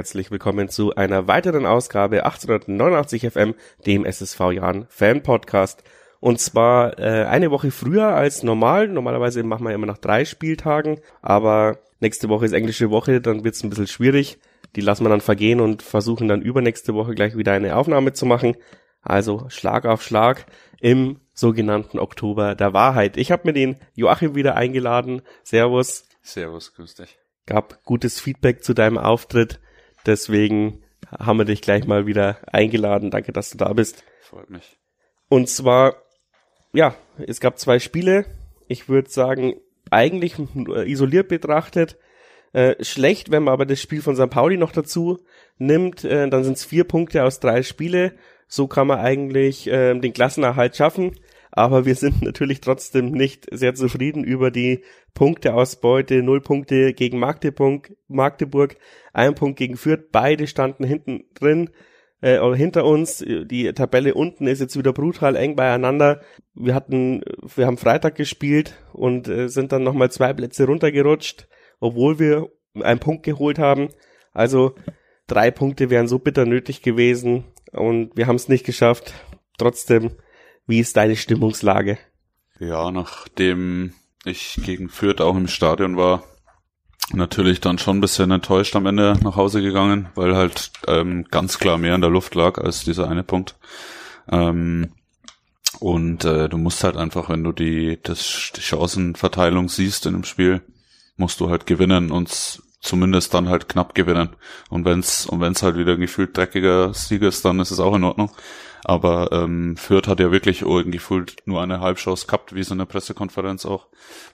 herzlich willkommen zu einer weiteren Ausgabe 1889 FM, dem SSV Jahren Fan Podcast. Und zwar äh, eine Woche früher als normal. Normalerweise machen wir immer nach drei Spieltagen, aber nächste Woche ist englische Woche, dann wird es ein bisschen schwierig. Die lassen wir dann vergehen und versuchen dann übernächste Woche gleich wieder eine Aufnahme zu machen. Also Schlag auf Schlag im sogenannten Oktober der Wahrheit. Ich habe mir den Joachim wieder eingeladen. Servus. Servus, grüß dich. Gab gutes Feedback zu deinem Auftritt. Deswegen haben wir dich gleich mal wieder eingeladen. Danke, dass du da bist. Freut mich. Und zwar ja, es gab zwei Spiele. Ich würde sagen, eigentlich isoliert betrachtet, äh, schlecht, wenn man aber das Spiel von St. Pauli noch dazu nimmt, äh, dann sind es vier Punkte aus drei Spiele. So kann man eigentlich äh, den Klassenerhalt schaffen. Aber wir sind natürlich trotzdem nicht sehr zufrieden über die Punkteausbeute. Null Punkte gegen Magdeburg, Magdeburg, ein Punkt gegen Fürth. Beide standen hinten drin äh, hinter uns. Die Tabelle unten ist jetzt wieder brutal eng beieinander. Wir hatten, wir haben Freitag gespielt und äh, sind dann nochmal zwei Plätze runtergerutscht, obwohl wir einen Punkt geholt haben. Also drei Punkte wären so bitter nötig gewesen und wir haben es nicht geschafft. Trotzdem, wie ist deine Stimmungslage? Ja, nachdem ich gegen Fürth auch im Stadion war, natürlich dann schon ein bisschen enttäuscht am Ende nach Hause gegangen, weil halt ähm, ganz klar mehr in der Luft lag als dieser eine Punkt. Ähm, und äh, du musst halt einfach, wenn du die, das, die Chancenverteilung siehst in dem Spiel, musst du halt gewinnen und zumindest dann halt knapp gewinnen. Und wenn's und wenn's halt wieder gefühlt dreckiger Sieg ist, dann ist es auch in Ordnung. Aber ähm, Fürth hat ja wirklich irgendwie nur eine Halbchance gehabt, wie es in der Pressekonferenz auch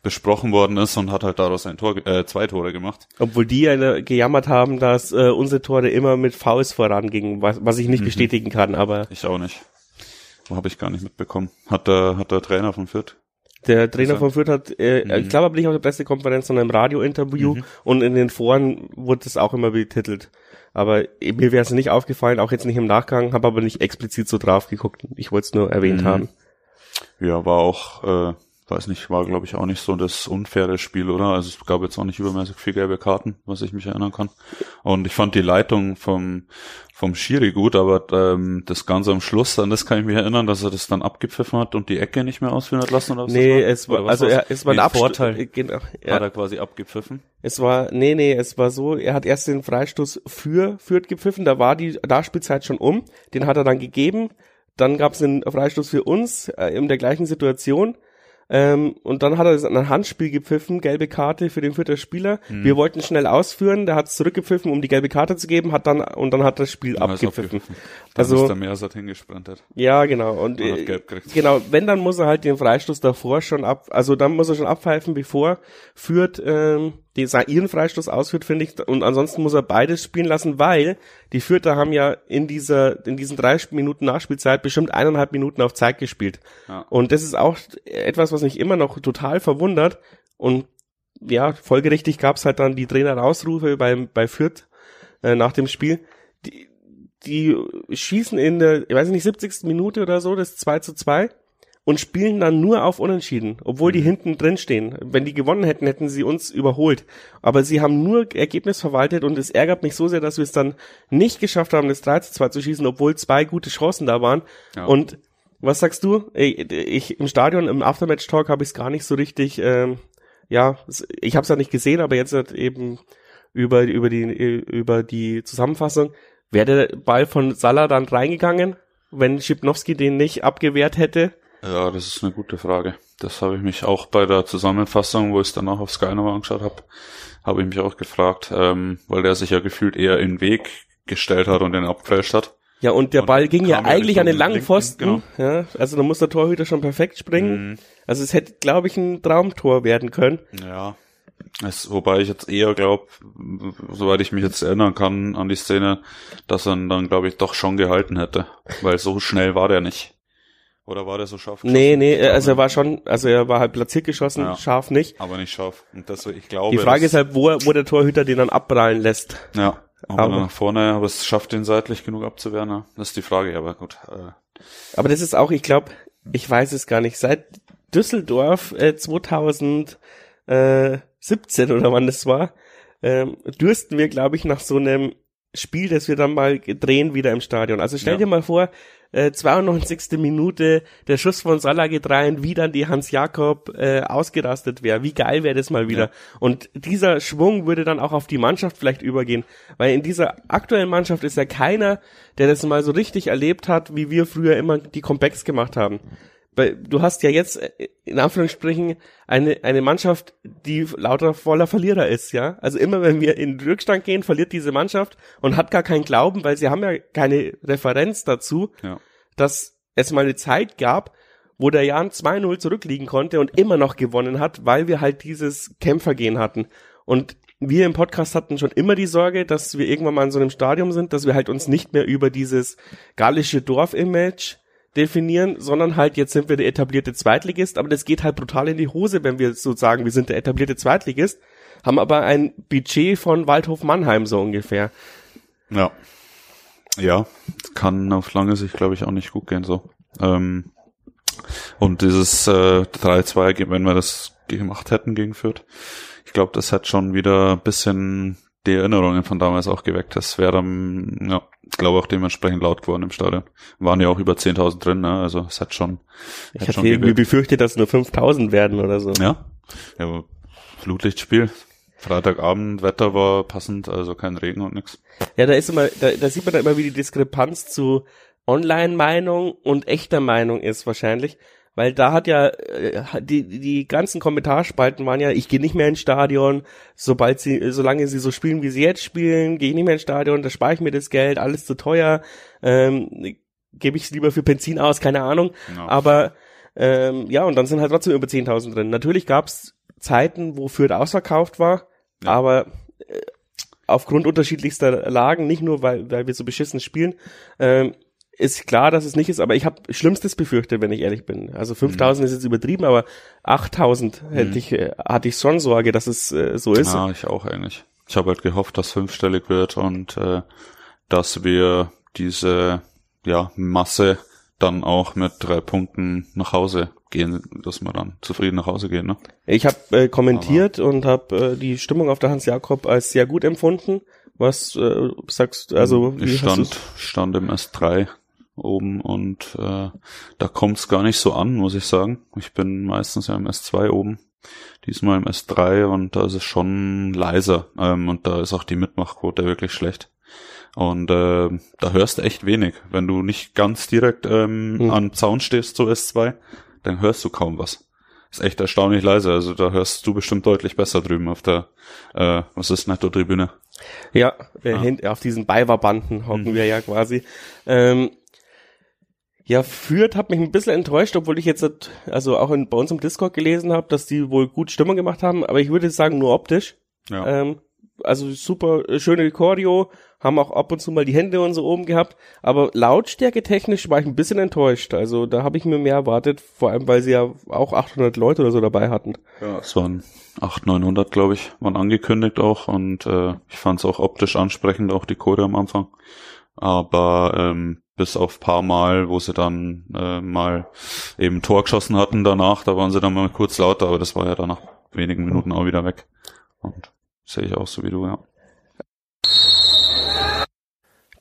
besprochen worden ist und hat halt daraus ein Tor, äh, zwei Tore gemacht. Obwohl die eine, gejammert haben, dass äh, unsere Tore immer mit Fouls vorangingen, was, was ich nicht mhm. bestätigen kann, aber. Ich auch nicht. Habe ich gar nicht mitbekommen. Hat der, hat der Trainer von Fürth der Trainer von Fürth hat, äh, mhm. ich glaube aber nicht auf der Pressekonferenz, sondern im Radiointerview mhm. und in den Foren wurde das auch immer betitelt. Aber mir wäre es nicht aufgefallen, auch jetzt nicht im Nachgang, habe aber nicht explizit so drauf geguckt. Ich wollte es nur erwähnt mhm. haben. Ja, war auch, äh, weiß nicht, war glaube ich auch nicht so das unfaire Spiel, oder? Also es gab jetzt auch nicht übermäßig viel gelbe Karten, was ich mich erinnern kann. Und ich fand die Leitung vom vom Schiri gut, aber ähm, das Ganze am Schluss, an das kann ich mich erinnern, dass er das dann abgepfiffen hat und die Ecke nicht mehr ausführen hat lassen oder was Nee, es war, also er, es war ein Vorteil. Äh, genau, ja. Hat er quasi abgepfiffen? Es war, nee, nee, es war so, er hat erst den Freistoß für Fürth gepfiffen, da war die Nachspielzeit schon um, den hat er dann gegeben, dann gab es einen Freistoß für uns äh, in der gleichen Situation ähm, und dann hat er ein Handspiel gepfiffen, gelbe Karte für den vierten Spieler. Hm. Wir wollten schnell ausführen, der hat es zurückgepfiffen, um die gelbe Karte zu geben, hat dann und dann hat das Spiel ja, abgepfiffen. Dann also ist der Meersat hingesprintet. Ja, genau. Und äh, genau, wenn dann muss er halt den Freistoß davor schon ab, also dann muss er schon abpfeifen, bevor führt ähm, ihren Freistoß ausführt, finde ich. Und ansonsten muss er beides spielen lassen, weil die Fürther haben ja in dieser, in diesen drei Minuten Nachspielzeit bestimmt eineinhalb Minuten auf Zeit gespielt. Ja. Und das ist auch etwas, was mich immer noch total verwundert. Und ja, folgerichtig gab es halt dann die Trainerausrufe beim, bei Fürth äh, nach dem Spiel. Die, die schießen in der, ich weiß nicht, 70. Minute oder so, das 2 zu 2 und spielen dann nur auf Unentschieden, obwohl die mhm. hinten drin stehen. Wenn die gewonnen hätten, hätten sie uns überholt. Aber sie haben nur Ergebnis verwaltet und es ärgert mich so sehr, dass wir es dann nicht geschafft haben, das 3 zu 2 zu schießen, obwohl zwei gute Chancen da waren. Ja. Und was sagst du? Ich, ich im Stadion, im Aftermatch-Talk habe ich es gar nicht so richtig, ähm, ja, ich habe es ja nicht gesehen, aber jetzt halt eben über, über, die, über die Zusammenfassung. Wäre der Ball von Salah dann reingegangen, wenn Schipnowski den nicht abgewehrt hätte? Ja, das ist eine gute Frage. Das habe ich mich auch bei der Zusammenfassung, wo ich es dann auch auf Sky nochmal angeschaut habe, habe ich mich auch gefragt, ähm, weil der sich ja gefühlt eher in den Weg gestellt hat und den abgefälscht hat. Ja, und der und Ball ging ja eigentlich an den langen Pfosten. Genau. Ja, also da muss der Torhüter schon perfekt springen. Mhm. Also es hätte, glaube ich, ein Traumtor werden können. Ja. Es, wobei ich jetzt eher glaube, soweit ich mich jetzt erinnern kann an die Szene, dass er ihn dann, glaube ich, doch schon gehalten hätte. Weil so schnell war der nicht. Oder war der so scharf geschossen? Nee, nee, also er war schon, also er war halt platziert geschossen, ja, scharf nicht. Aber nicht scharf. Und das, ich glaube. Die Frage ist halt, wo, wo der Torhüter den dann abprallen lässt. Ja. Aber, aber nach vorne, aber es schafft den seitlich genug abzuwehren, ja. Das ist die Frage, aber gut. Äh. Aber das ist auch, ich glaube, ich weiß es gar nicht, seit Düsseldorf äh, 2017 oder wann das war, ähm, dürsten wir, glaube ich, nach so einem Spiel, das wir dann mal drehen wieder im Stadion. Also stell ja. dir mal vor, äh, 92. Minute, der Schuss von Salah geht rein, wie dann die Hans Jakob äh, ausgerastet wäre. Wie geil wäre das mal wieder. Ja. Und dieser Schwung würde dann auch auf die Mannschaft vielleicht übergehen, weil in dieser aktuellen Mannschaft ist ja keiner, der das mal so richtig erlebt hat, wie wir früher immer die Comebacks gemacht haben du hast ja jetzt äh, in Anführungsstrichen eine eine Mannschaft, die lauter voller Verlierer ist, ja. Also immer wenn wir in Rückstand gehen, verliert diese Mannschaft und hat gar keinen Glauben, weil sie haben ja keine Referenz dazu, ja. dass es mal eine Zeit gab, wo der Jan 2-0 zurückliegen konnte und immer noch gewonnen hat, weil wir halt dieses Kämpfergehen hatten. Und wir im Podcast hatten schon immer die Sorge, dass wir irgendwann mal in so einem Stadium sind, dass wir halt uns nicht mehr über dieses gallische Dorf-Image definieren, sondern halt jetzt sind wir der etablierte Zweitligist, aber das geht halt brutal in die Hose, wenn wir so sagen, wir sind der etablierte Zweitligist, haben aber ein Budget von Waldhof Mannheim so ungefähr. Ja. Ja, kann auf lange Sicht, glaube ich, auch nicht gut gehen so. Ähm, und dieses äh, 3-2, wenn wir das gemacht hätten gegen Fürth, ich glaube, das hat schon wieder ein bisschen die Erinnerungen von damals auch geweckt. Das wäre dann, ja, glaube auch dementsprechend laut geworden im Stadion. Waren ja auch über 10.000 drin, ne? also es hat schon. Ich hat hatte irgendwie befürchtet, dass nur 5.000 werden oder so. Ja, ja Flutlichtspiel. Freitagabend, Wetter war passend, also kein Regen und nix. Ja, da ist immer, da, da sieht man da immer, wie die Diskrepanz zu Online-Meinung und echter Meinung ist wahrscheinlich. Weil da hat ja äh, die die ganzen Kommentarspalten waren ja, ich gehe nicht mehr ins Stadion, sobald sie solange sie so spielen, wie sie jetzt spielen, gehe ich nicht mehr ins Stadion, da spare ich mir das Geld, alles zu teuer, ähm, gebe ich es lieber für Benzin aus, keine Ahnung. No. Aber ähm, ja, und dann sind halt trotzdem über 10.000 drin. Natürlich gab's Zeiten, wo Fürth ausverkauft war, ja. aber äh, aufgrund unterschiedlichster Lagen, nicht nur weil, weil wir so beschissen spielen, ähm, ist klar, dass es nicht ist, aber ich habe Schlimmstes befürchtet, wenn ich ehrlich bin. Also 5000 mhm. ist jetzt übertrieben, aber 8000 hätte mhm. ich, äh, hatte ich schon Sorge, dass es äh, so ist. Ja, ich auch eigentlich. Ich habe halt gehofft, dass fünfstellig wird und äh, dass wir diese ja, Masse dann auch mit drei Punkten nach Hause gehen, dass wir dann zufrieden nach Hause gehen. Ne? Ich habe äh, kommentiert Aber und habe äh, die Stimmung auf der Hans Jakob als sehr gut empfunden. Was äh, sagst du? Also wie ich stand, stand im S3 oben und äh, da kommt es gar nicht so an, muss ich sagen. Ich bin meistens ja im S2 oben, diesmal im S3 und da ist es schon leiser ähm, und da ist auch die Mitmachquote wirklich schlecht. Und äh, da hörst du echt wenig. Wenn du nicht ganz direkt ähm, mhm. am Zaun stehst, so S2, dann hörst du kaum was. Ist echt erstaunlich leise. Also da hörst du bestimmt deutlich besser drüben auf der, äh, was ist Netto-Tribüne? Ja, ja. auf diesen Beiwerbanden hocken mhm. wir ja quasi. Ähm, ja, Fürth hat mich ein bisschen enttäuscht, obwohl ich jetzt also auch in, bei uns im Discord gelesen habe, dass die wohl gut Stimmung gemacht haben, aber ich würde sagen nur optisch. Ja. Ähm, also super äh, schöne Choreo, haben auch ab und zu mal die Hände und so oben gehabt, aber Lautstärke technisch war ich ein bisschen enttäuscht. Also da habe ich mir mehr erwartet, vor allem weil sie ja auch 800 Leute oder so dabei hatten. Ja, es waren 800, 900, glaube ich, waren angekündigt auch und äh, ich fand es auch optisch ansprechend, auch die Choreo am Anfang. Aber ähm, bis auf paar Mal, wo sie dann äh, mal eben Tor geschossen hatten danach, da waren sie dann mal kurz lauter, aber das war ja dann nach wenigen Minuten auch wieder weg. Und sehe ich auch so wie du, ja.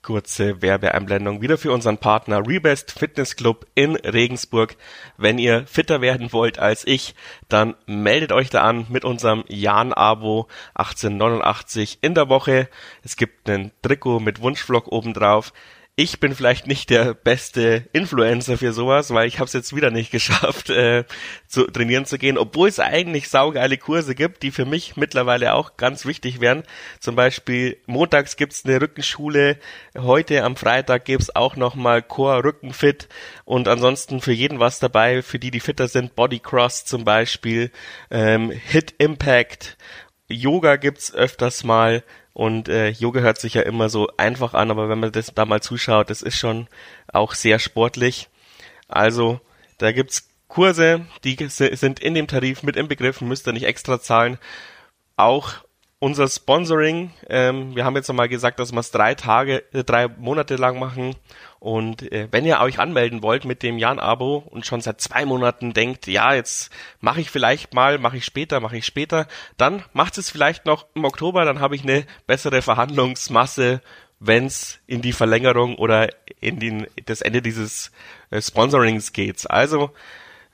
Kurze Werbeeinblendung wieder für unseren Partner Rebest Fitness Club in Regensburg. Wenn ihr fitter werden wollt als ich, dann meldet euch da an mit unserem Jan-Abo 1889 in der Woche. Es gibt einen Trikot mit Wunschvlog obendrauf ich bin vielleicht nicht der beste Influencer für sowas, weil ich habe es jetzt wieder nicht geschafft, äh, zu trainieren zu gehen, obwohl es eigentlich saugeile Kurse gibt, die für mich mittlerweile auch ganz wichtig wären. Zum Beispiel montags gibt's eine Rückenschule, heute am Freitag gibt's auch nochmal Core Rückenfit und ansonsten für jeden was dabei, für die, die fitter sind, Bodycross zum Beispiel, ähm, Hit Impact, Yoga gibt's öfters mal und äh, Yoga hört sich ja immer so einfach an, aber wenn man das da mal zuschaut, das ist schon auch sehr sportlich. Also, da gibt's Kurse, die sind in dem Tarif mit inbegriffen, müsst ihr nicht extra zahlen. Auch unser Sponsoring, ähm, wir haben jetzt nochmal gesagt, dass wir es drei Tage, äh, drei Monate lang machen und äh, wenn ihr euch anmelden wollt mit dem Jan-Abo und schon seit zwei Monaten denkt, ja, jetzt mache ich vielleicht mal, mache ich später, mache ich später, dann macht es vielleicht noch im Oktober, dann habe ich eine bessere Verhandlungsmasse wenn es in die Verlängerung oder in den, das Ende dieses äh, Sponsorings geht. Also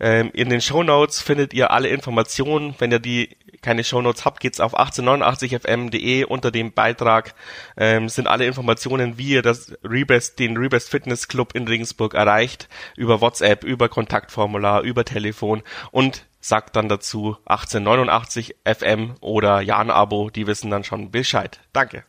ähm, in den Show Notes findet ihr alle Informationen. Wenn ihr die keine Show Notes habt, geht's auf 1889fm.de unter dem Beitrag ähm, sind alle Informationen, wie ihr das Rebest, den Rebest Fitness Club in Regensburg erreicht, über WhatsApp, über Kontaktformular, über Telefon und sagt dann dazu 1889 FM oder Jan Abo, die wissen dann schon Bescheid. Danke.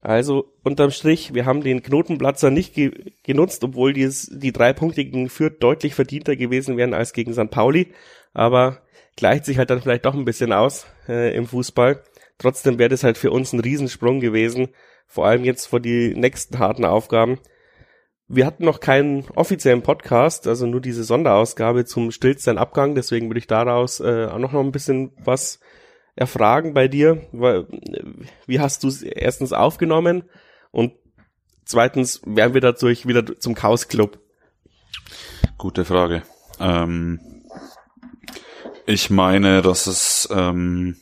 Also unterm Strich, wir haben den Knotenplatzer nicht ge genutzt, obwohl dies, die drei Punkte gegen Fürth deutlich verdienter gewesen wären als gegen St. Pauli. Aber gleicht sich halt dann vielleicht doch ein bisschen aus äh, im Fußball. Trotzdem wäre das halt für uns ein Riesensprung gewesen, vor allem jetzt vor die nächsten harten Aufgaben. Wir hatten noch keinen offiziellen Podcast, also nur diese Sonderausgabe zum Stillstand Abgang, deswegen würde ich daraus äh, auch noch ein bisschen was erfragen bei dir. Wie hast du es erstens aufgenommen und zweitens wären wir dadurch wieder zum Chaos Club? Gute Frage. Ähm, ich meine, dass es ähm,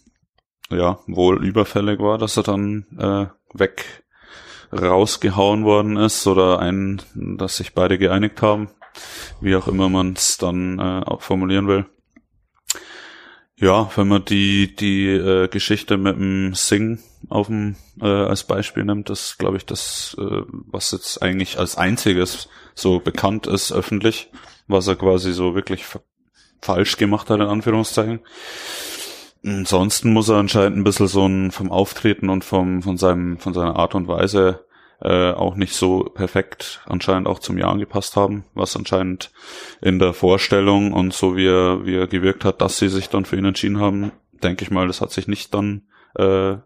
ja wohl überfällig war, dass er dann äh, weg rausgehauen worden ist oder ein, dass sich beide geeinigt haben, wie auch immer man es dann äh, formulieren will. Ja, wenn man die die äh, Geschichte mit dem Sing auf dem äh, als Beispiel nimmt, das glaube ich das, äh, was jetzt eigentlich als einziges so bekannt ist öffentlich, was er quasi so wirklich falsch gemacht hat in Anführungszeichen. Ansonsten muss er anscheinend ein bisschen so ein vom Auftreten und vom von seinem von seiner Art und Weise äh, auch nicht so perfekt anscheinend auch zum Jahr angepasst haben, was anscheinend in der Vorstellung und so wie er, wie er gewirkt hat, dass sie sich dann für ihn entschieden haben, denke ich mal, das hat sich nicht dann äh,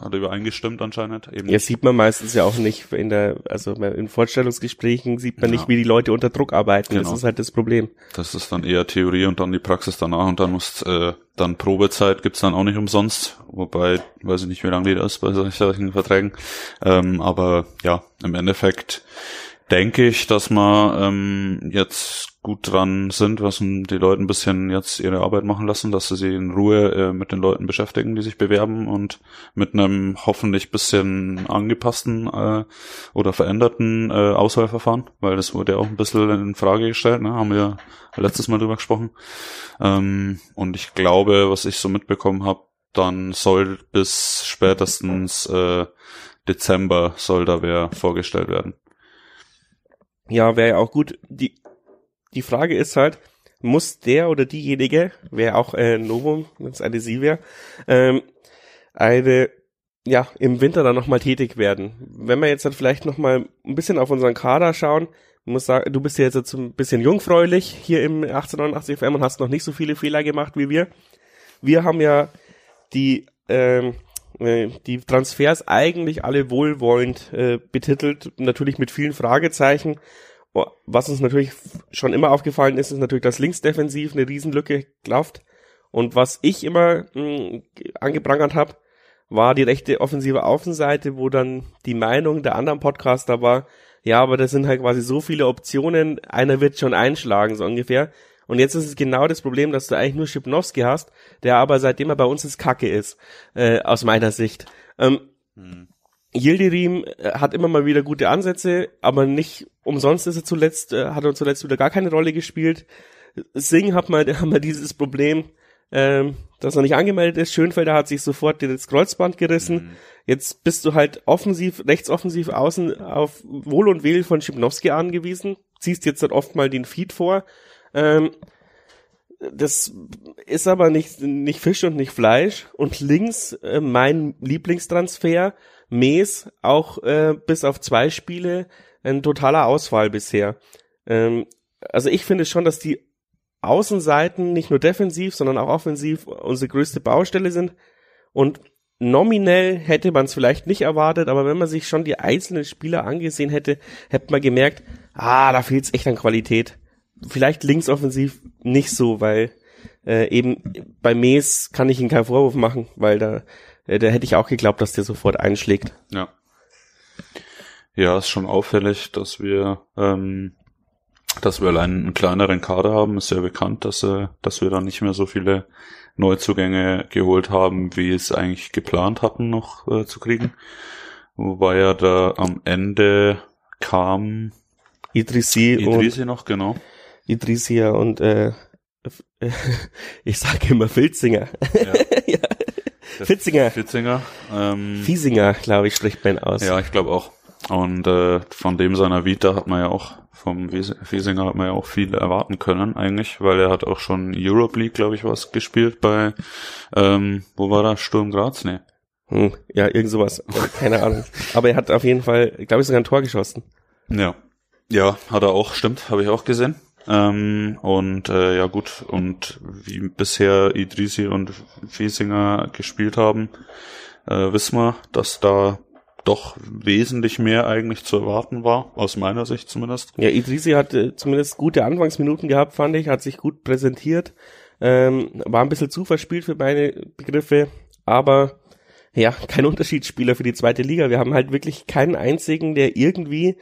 hat übereingestimmt anscheinend. Eben ja, sieht man meistens ja auch nicht in der, also in Vorstellungsgesprächen sieht man ja. nicht, wie die Leute unter Druck arbeiten. Genau. Das ist halt das Problem. Das ist dann eher Theorie und dann die Praxis danach und dann muss äh, dann Probezeit gibt's dann auch nicht umsonst, wobei weiß ich nicht, wie lange die das ist bei solchen Verträgen. Ähm, aber ja, im Endeffekt denke ich, dass wir ähm, jetzt gut dran sind, was die Leute ein bisschen jetzt ihre Arbeit machen lassen, dass sie sich in Ruhe äh, mit den Leuten beschäftigen, die sich bewerben und mit einem hoffentlich bisschen angepassten äh, oder veränderten äh, Auswahlverfahren, weil das wurde ja auch ein bisschen in Frage gestellt, ne? haben wir letztes Mal drüber gesprochen. Ähm, und ich glaube, was ich so mitbekommen habe, dann soll bis spätestens äh, Dezember soll da wer vorgestellt werden. Ja, wäre ja auch gut. Die, die Frage ist halt, muss der oder diejenige, wäre auch äh, Novum, wenn es eine sie wäre, ähm, eine ja, im Winter dann nochmal tätig werden. Wenn wir jetzt dann vielleicht nochmal ein bisschen auf unseren Kader schauen, muss sagen, du bist ja jetzt ein bisschen jungfräulich hier im 1889 FM und hast noch nicht so viele Fehler gemacht wie wir. Wir haben ja die ähm, äh, die Transfers eigentlich alle wohlwollend äh, betitelt, natürlich mit vielen Fragezeichen. Was uns natürlich schon immer aufgefallen ist, ist natürlich, dass linksdefensiv eine Riesenlücke klafft. Und was ich immer mh, hm, angeprangert habe, war die rechte offensive Außenseite, wo dann die Meinung der anderen Podcaster war, ja, aber das sind halt quasi so viele Optionen, einer wird schon einschlagen, so ungefähr. Und jetzt ist es genau das Problem, dass du eigentlich nur Schipnowski hast, der aber seitdem er bei uns ist, Kacke ist, äh, aus meiner Sicht. Ähm, hm. Yildirim äh, hat immer mal wieder gute Ansätze, aber nicht umsonst ist er zuletzt, äh, hat er zuletzt wieder gar keine Rolle gespielt. Singh hat mal, haben wir dieses Problem, ähm, dass er nicht angemeldet ist. Schönfelder hat sich sofort das Kreuzband gerissen. Mhm. Jetzt bist du halt offensiv, rechtsoffensiv außen auf Wohl und Wehl von Schipnowski angewiesen. Ziehst jetzt dann oft mal den Feed vor ähm, das ist aber nicht, nicht Fisch und nicht Fleisch. Und links äh, mein Lieblingstransfer, Mees, auch äh, bis auf zwei Spiele ein totaler Ausfall bisher. Ähm, also ich finde schon, dass die Außenseiten nicht nur defensiv, sondern auch offensiv unsere größte Baustelle sind. Und nominell hätte man es vielleicht nicht erwartet, aber wenn man sich schon die einzelnen Spieler angesehen hätte, hätte man gemerkt, ah, da fehlt es echt an Qualität vielleicht linksoffensiv nicht so, weil äh, eben bei Mees kann ich ihm keinen Vorwurf machen, weil da, äh, da hätte ich auch geglaubt, dass der sofort einschlägt. Ja. Ja, ist schon auffällig, dass wir ähm, dass wir allein einen kleineren Kader haben, ist ja bekannt, dass, äh, dass wir da nicht mehr so viele Neuzugänge geholt haben, wie es eigentlich geplant hatten, noch äh, zu kriegen. Wobei ja da am Ende kam Idrisi, Idrisi noch, genau. Idrisia und äh, ich sage immer Filzinger. Ja. ja. Fitzinger. Fitzinger. Ähm, Fiesinger, glaube ich, spricht man aus. Ja, ich glaube auch. Und äh, von dem seiner Vita hat man ja auch, vom Fiesinger hat man ja auch viel erwarten können eigentlich, weil er hat auch schon Europe League, glaube ich, was gespielt bei, ähm, wo war da? Sturm Graz? Nee. Hm, ja, irgend sowas. Keine Ahnung. Aber er hat auf jeden Fall, glaube ich, sogar ein Tor geschossen. Ja. Ja, hat er auch, stimmt, habe ich auch gesehen. Ähm, und äh, ja gut, und wie bisher Idrisi und Fiesinger gespielt haben, äh, wissen wir, dass da doch wesentlich mehr eigentlich zu erwarten war, aus meiner Sicht zumindest. Ja, Idrisi hat äh, zumindest gute Anfangsminuten gehabt, fand ich, hat sich gut präsentiert, ähm, war ein bisschen zu verspielt für meine Begriffe, aber ja, kein Unterschiedsspieler für die zweite Liga. Wir haben halt wirklich keinen einzigen, der irgendwie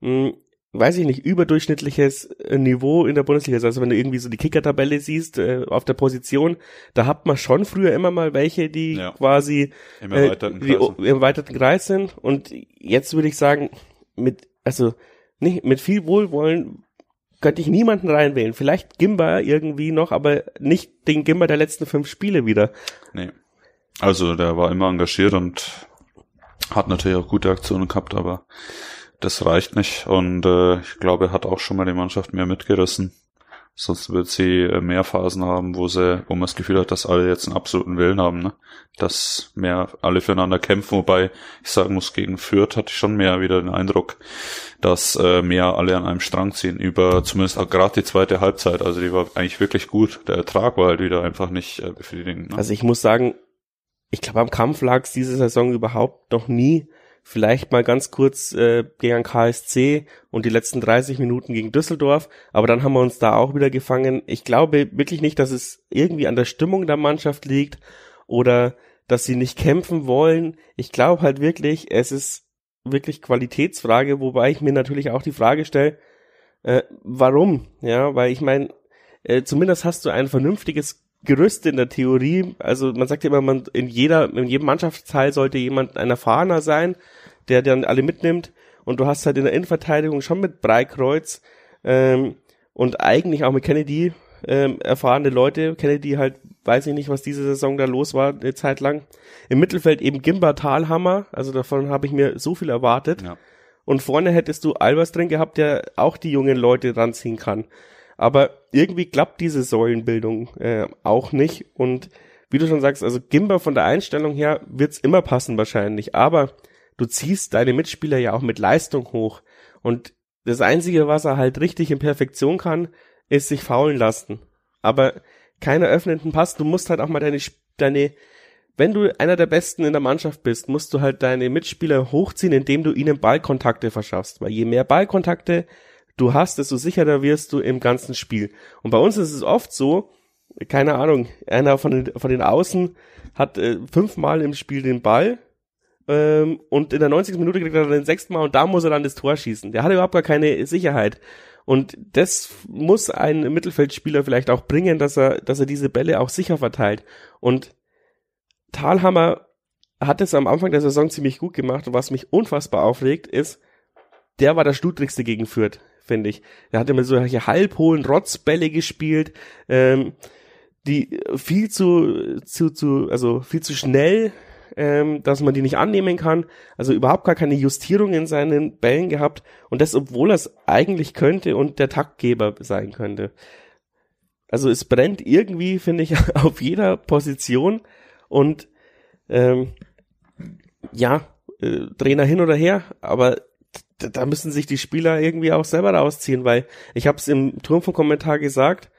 mh, hm, weiß ich nicht, überdurchschnittliches äh, Niveau in der Bundesliga. Also wenn du irgendwie so die Kicker-Tabelle siehst, äh, auf der Position, da hat man schon früher immer mal welche, die ja. quasi Im, äh, erweiterten die, im erweiterten Kreis sind. Und jetzt würde ich sagen, mit, also nicht, mit viel Wohlwollen könnte ich niemanden reinwählen. Vielleicht Gimba irgendwie noch, aber nicht den Gimba der letzten fünf Spiele wieder. Nee. Also der war immer engagiert und hat natürlich auch gute Aktionen gehabt, aber das reicht nicht und äh, ich glaube, er hat auch schon mal die Mannschaft mehr mitgerissen. Sonst wird sie äh, mehr Phasen haben, wo sie, wo man das Gefühl hat, dass alle jetzt einen absoluten Willen haben, ne? Dass mehr alle füreinander kämpfen, wobei ich sagen muss, gegen Fürth hatte ich schon mehr wieder den Eindruck, dass äh, mehr alle an einem Strang ziehen, über zumindest auch gerade die zweite Halbzeit. Also die war eigentlich wirklich gut. Der Ertrag war halt wieder einfach nicht äh, befriedigend. Ne? Also ich muss sagen, ich glaube, am Kampf lag es diese Saison überhaupt noch nie vielleicht mal ganz kurz äh, gegen KSC und die letzten 30 Minuten gegen Düsseldorf, aber dann haben wir uns da auch wieder gefangen. Ich glaube wirklich nicht, dass es irgendwie an der Stimmung der Mannschaft liegt oder dass sie nicht kämpfen wollen. Ich glaube halt wirklich, es ist wirklich Qualitätsfrage, wobei ich mir natürlich auch die Frage stelle, äh, warum? Ja, weil ich meine, äh, zumindest hast du ein vernünftiges Gerüst in der Theorie. Also man sagt ja immer, man in jeder, in jedem Mannschaftsteil sollte jemand ein Erfahrener sein, der dann alle mitnimmt. Und du hast halt in der Innenverteidigung schon mit Breikreuz ähm, und eigentlich auch mit Kennedy ähm, erfahrene Leute. Kennedy halt, weiß ich nicht, was diese Saison da los war, eine Zeit lang. Im Mittelfeld eben Gimba Talhammer, also davon habe ich mir so viel erwartet. Ja. Und vorne hättest du Albers drin gehabt, der auch die jungen Leute ranziehen kann. Aber irgendwie klappt diese Säulenbildung äh, auch nicht. Und wie du schon sagst, also Gimba von der Einstellung her wird's immer passen wahrscheinlich. Aber du ziehst deine Mitspieler ja auch mit Leistung hoch. Und das Einzige, was er halt richtig in Perfektion kann, ist sich faulen lassen. Aber keine öffnenden Pass. Du musst halt auch mal deine, deine, wenn du einer der Besten in der Mannschaft bist, musst du halt deine Mitspieler hochziehen, indem du ihnen Ballkontakte verschaffst. Weil je mehr Ballkontakte du hast, desto sicherer wirst du im ganzen Spiel. Und bei uns ist es oft so, keine Ahnung, einer von den, von den Außen hat äh, fünfmal im Spiel den Ball ähm, und in der 90. Minute kriegt er dann den sechsten Mal und da muss er dann das Tor schießen. Der hat überhaupt gar keine Sicherheit. Und das muss ein Mittelfeldspieler vielleicht auch bringen, dass er, dass er diese Bälle auch sicher verteilt. Und Thalhammer hat es am Anfang der Saison ziemlich gut gemacht. Und was mich unfassbar aufregt, ist, der war der Studrigste gegen Fürth finde ich. Er hat immer solche halbhohlen Rotzbälle gespielt, ähm, die viel zu, zu, zu, also viel zu schnell, ähm, dass man die nicht annehmen kann. Also überhaupt gar keine Justierung in seinen Bällen gehabt. Und das, obwohl er es eigentlich könnte und der Taktgeber sein könnte. Also es brennt irgendwie, finde ich, auf jeder Position. Und ähm, ja, äh, Trainer hin oder her, aber da müssen sich die Spieler irgendwie auch selber rausziehen, weil ich habe es im Turmfunk-Kommentar gesagt,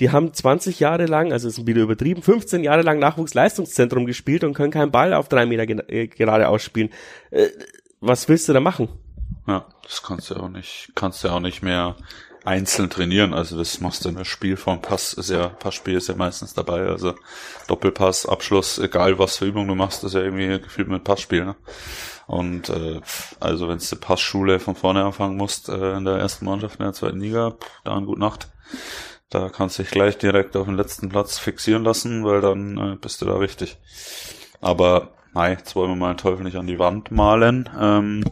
die haben 20 Jahre lang, also ist ein bisschen übertrieben, 15 Jahre lang Nachwuchsleistungszentrum gespielt und können keinen Ball auf drei Meter äh, gerade ausspielen. Äh, was willst du da machen? Ja, das kannst du auch nicht, kannst du auch nicht mehr einzeln trainieren. Also das machst du in der Spielform. Pass ist ja, Passspiel ist ja meistens dabei. Also Doppelpass, Abschluss, egal was für Übung du machst, ist ja irgendwie gefühlt mit Passspiel. Ne? Und äh, also wenn du Passschule von vorne anfangen musst äh, in der ersten Mannschaft in der zweiten Liga, pff, dann gut Nacht. Da kannst du dich gleich direkt auf den letzten Platz fixieren lassen, weil dann äh, bist du da richtig. Aber nein, jetzt wollen wir mal den Teufel nicht an die Wand malen. Ähm,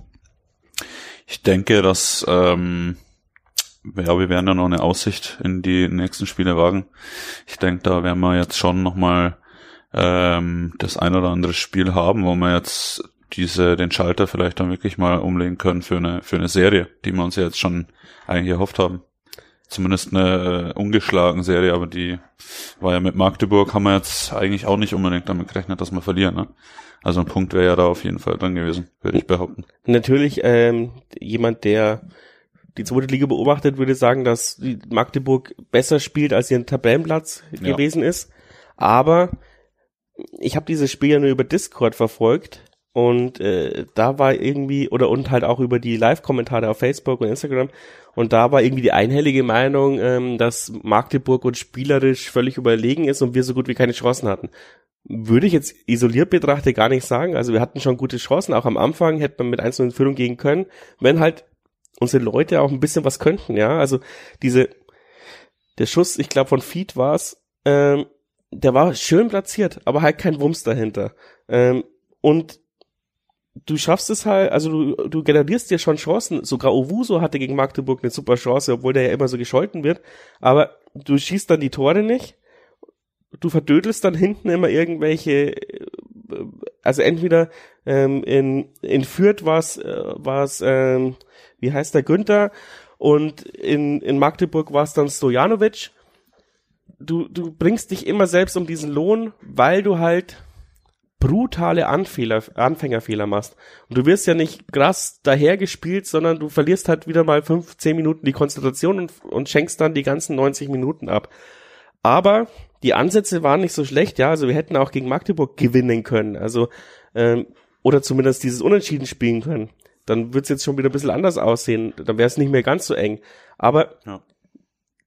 ich denke, dass ähm, ja, wir werden ja noch eine Aussicht in die nächsten Spiele wagen. Ich denke, da werden wir jetzt schon nochmal ähm, das ein oder andere Spiel haben, wo wir jetzt diese den Schalter vielleicht dann wirklich mal umlegen können für eine für eine Serie, die wir uns ja jetzt schon eigentlich erhofft haben. Zumindest eine äh, ungeschlagen Serie, aber die war ja mit Magdeburg, haben wir jetzt eigentlich auch nicht unbedingt damit gerechnet, dass wir verlieren. Ne? Also ein Punkt wäre ja da auf jeden Fall dran gewesen, würde ich behaupten. Natürlich ähm, jemand, der die zweite Liga beobachtet, würde sagen, dass Magdeburg besser spielt, als ihren Tabellenplatz ja. gewesen ist. Aber ich habe dieses Spiel ja nur über Discord verfolgt und äh, da war irgendwie, oder und halt auch über die Live-Kommentare auf Facebook und Instagram, und da war irgendwie die einhellige Meinung, ähm, dass Magdeburg uns spielerisch völlig überlegen ist und wir so gut wie keine Chancen hatten. Würde ich jetzt isoliert betrachte gar nicht sagen. Also wir hatten schon gute Chancen. Auch am Anfang hätte man mit 1 in Führung gehen können, wenn halt unsere Leute auch ein bisschen was könnten, ja. Also diese, der Schuss, ich glaube von Feed war's, ähm, der war schön platziert, aber halt kein Wumms dahinter. Ähm, und du schaffst es halt, also du, du generierst dir schon Chancen. Sogar Owuso hatte gegen Magdeburg eine super Chance, obwohl der ja immer so gescholten wird. Aber du schießt dann die Tore nicht. Du verdödelst dann hinten immer irgendwelche, äh, also entweder ähm, in, in Fürth war es, äh, ähm, wie heißt der, Günther, und in, in Magdeburg war es dann Stojanovic. Du, du bringst dich immer selbst um diesen Lohn, weil du halt brutale Anfehler, Anfängerfehler machst. Und du wirst ja nicht krass dahergespielt, sondern du verlierst halt wieder mal fünf, zehn Minuten die Konzentration und, und schenkst dann die ganzen 90 Minuten ab. Aber die Ansätze waren nicht so schlecht, ja. Also wir hätten auch gegen Magdeburg gewinnen können. Also, ähm, oder zumindest dieses Unentschieden spielen können. Dann wird's jetzt schon wieder ein bisschen anders aussehen. Dann wäre es nicht mehr ganz so eng. Aber ja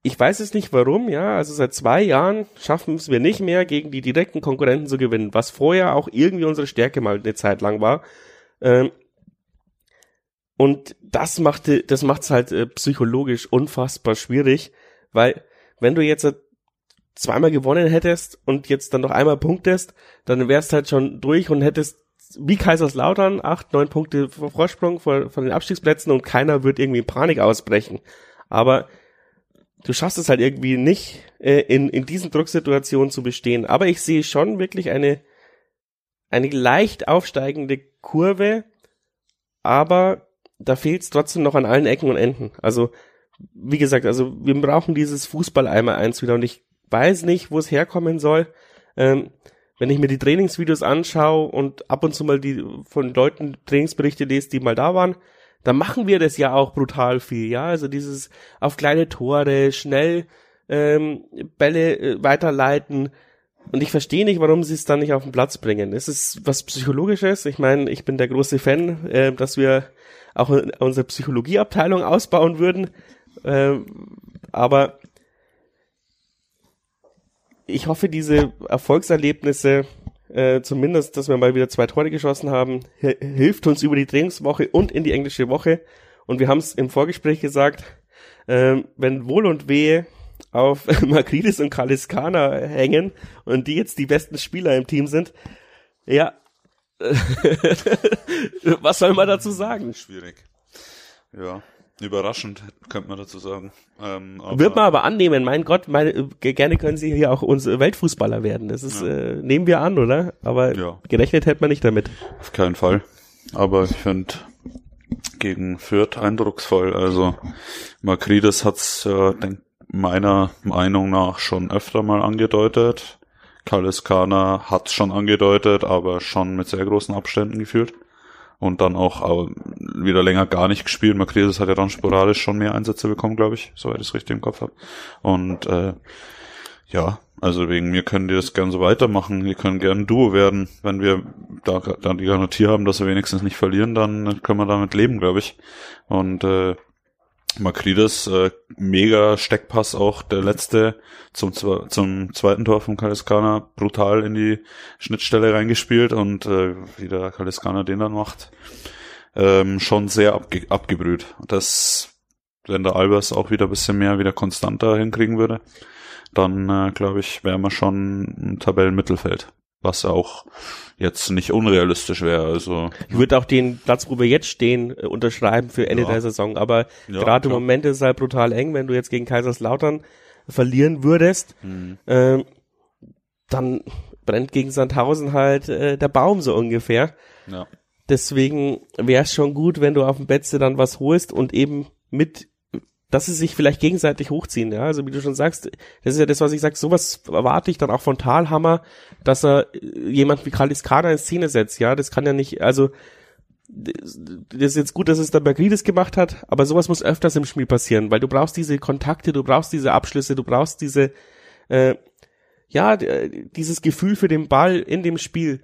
ich weiß es nicht warum, ja, also seit zwei Jahren schaffen es wir nicht mehr, gegen die direkten Konkurrenten zu gewinnen, was vorher auch irgendwie unsere Stärke mal eine Zeit lang war. Ähm, und das machte, das macht's halt äh, psychologisch unfassbar schwierig, weil wenn du jetzt äh, zweimal gewonnen hättest und jetzt dann noch einmal punktest, dann wärst halt schon durch und hättest wie Kaiserslautern acht, neun Punkte Vorsprung von, von den Abstiegsplätzen und keiner wird irgendwie in Panik ausbrechen. Aber du schaffst es halt irgendwie nicht, äh, in, in diesen Drucksituationen zu bestehen. Aber ich sehe schon wirklich eine, eine leicht aufsteigende Kurve, aber da fehlt es trotzdem noch an allen Ecken und Enden. Also, wie gesagt, also wir brauchen dieses Fußballeimer eins wieder und ich weiß nicht, wo es herkommen soll. Ähm, wenn ich mir die Trainingsvideos anschaue und ab und zu mal die von Leuten Trainingsberichte lese, die mal da waren, da machen wir das ja auch brutal viel, ja. Also dieses auf kleine Tore, schnell ähm, Bälle äh, weiterleiten. Und ich verstehe nicht, warum sie es dann nicht auf den Platz bringen. Es ist was Psychologisches. Ich meine, ich bin der große Fan, äh, dass wir auch unsere Psychologieabteilung ausbauen würden. Äh, aber ich hoffe, diese Erfolgserlebnisse äh, zumindest, dass wir mal wieder zwei Tore geschossen haben, hilft uns über die Trainingswoche und in die englische Woche. Und wir haben es im Vorgespräch gesagt, äh, wenn Wohl und Wehe auf Makridis und Kaliskana hängen und die jetzt die besten Spieler im Team sind, ja, was soll man dazu sagen? Schwierig. Ja. Überraschend, könnte man dazu sagen. Ähm, Wird man aber annehmen, mein Gott, meine, gerne können sie hier auch unsere Weltfußballer werden. Das ist, ja. äh, nehmen wir an, oder? Aber ja. gerechnet hätte man nicht damit. Auf keinen Fall. Aber ich finde gegen Fürth eindrucksvoll. Also Makrides hat's äh, denk, meiner Meinung nach schon öfter mal angedeutet. Kaliskana hat's schon angedeutet, aber schon mit sehr großen Abständen geführt und dann auch wieder länger gar nicht gespielt. Makresis hat ja dann sporadisch schon mehr Einsätze bekommen, glaube ich, soweit ich es richtig im Kopf habe. Und äh, ja, also wegen mir können die das gern so weitermachen. Die können gern ein Duo werden. Wenn wir da dann die Garantie haben, dass wir wenigstens nicht verlieren, dann können wir damit leben, glaube ich. Und äh, Makrides, äh, mega Steckpass auch, der letzte zum, zum zweiten Tor von Kaliskana, brutal in die Schnittstelle reingespielt und äh, wie der Kaliskana den dann macht, ähm, schon sehr abge abgebrüht. Das, wenn der Albers auch wieder ein bisschen mehr, wieder konstanter hinkriegen würde, dann äh, glaube ich, wären wir schon im Tabellenmittelfeld was auch jetzt nicht unrealistisch wäre. Also ich würde auch den Platz, wo wir jetzt stehen, äh, unterschreiben für Ende ja. der Saison. Aber ja, gerade im Moment ist es halt brutal eng, wenn du jetzt gegen Kaiserslautern verlieren würdest, mhm. äh, dann brennt gegen Sandhausen halt äh, der Baum so ungefähr. Ja. Deswegen wäre es schon gut, wenn du auf dem Betze dann was holst und eben mit dass sie sich vielleicht gegenseitig hochziehen, ja. Also wie du schon sagst, das ist ja das, was ich sag, sowas erwarte ich dann auch von Talhammer, dass er äh, jemand wie Kalis Kader in Szene setzt, ja. Das kann ja nicht, also das ist jetzt gut, dass es der Bergridis gemacht hat, aber sowas muss öfters im Spiel passieren, weil du brauchst diese Kontakte, du brauchst diese Abschlüsse, du brauchst diese, äh, ja, dieses Gefühl für den Ball in dem Spiel.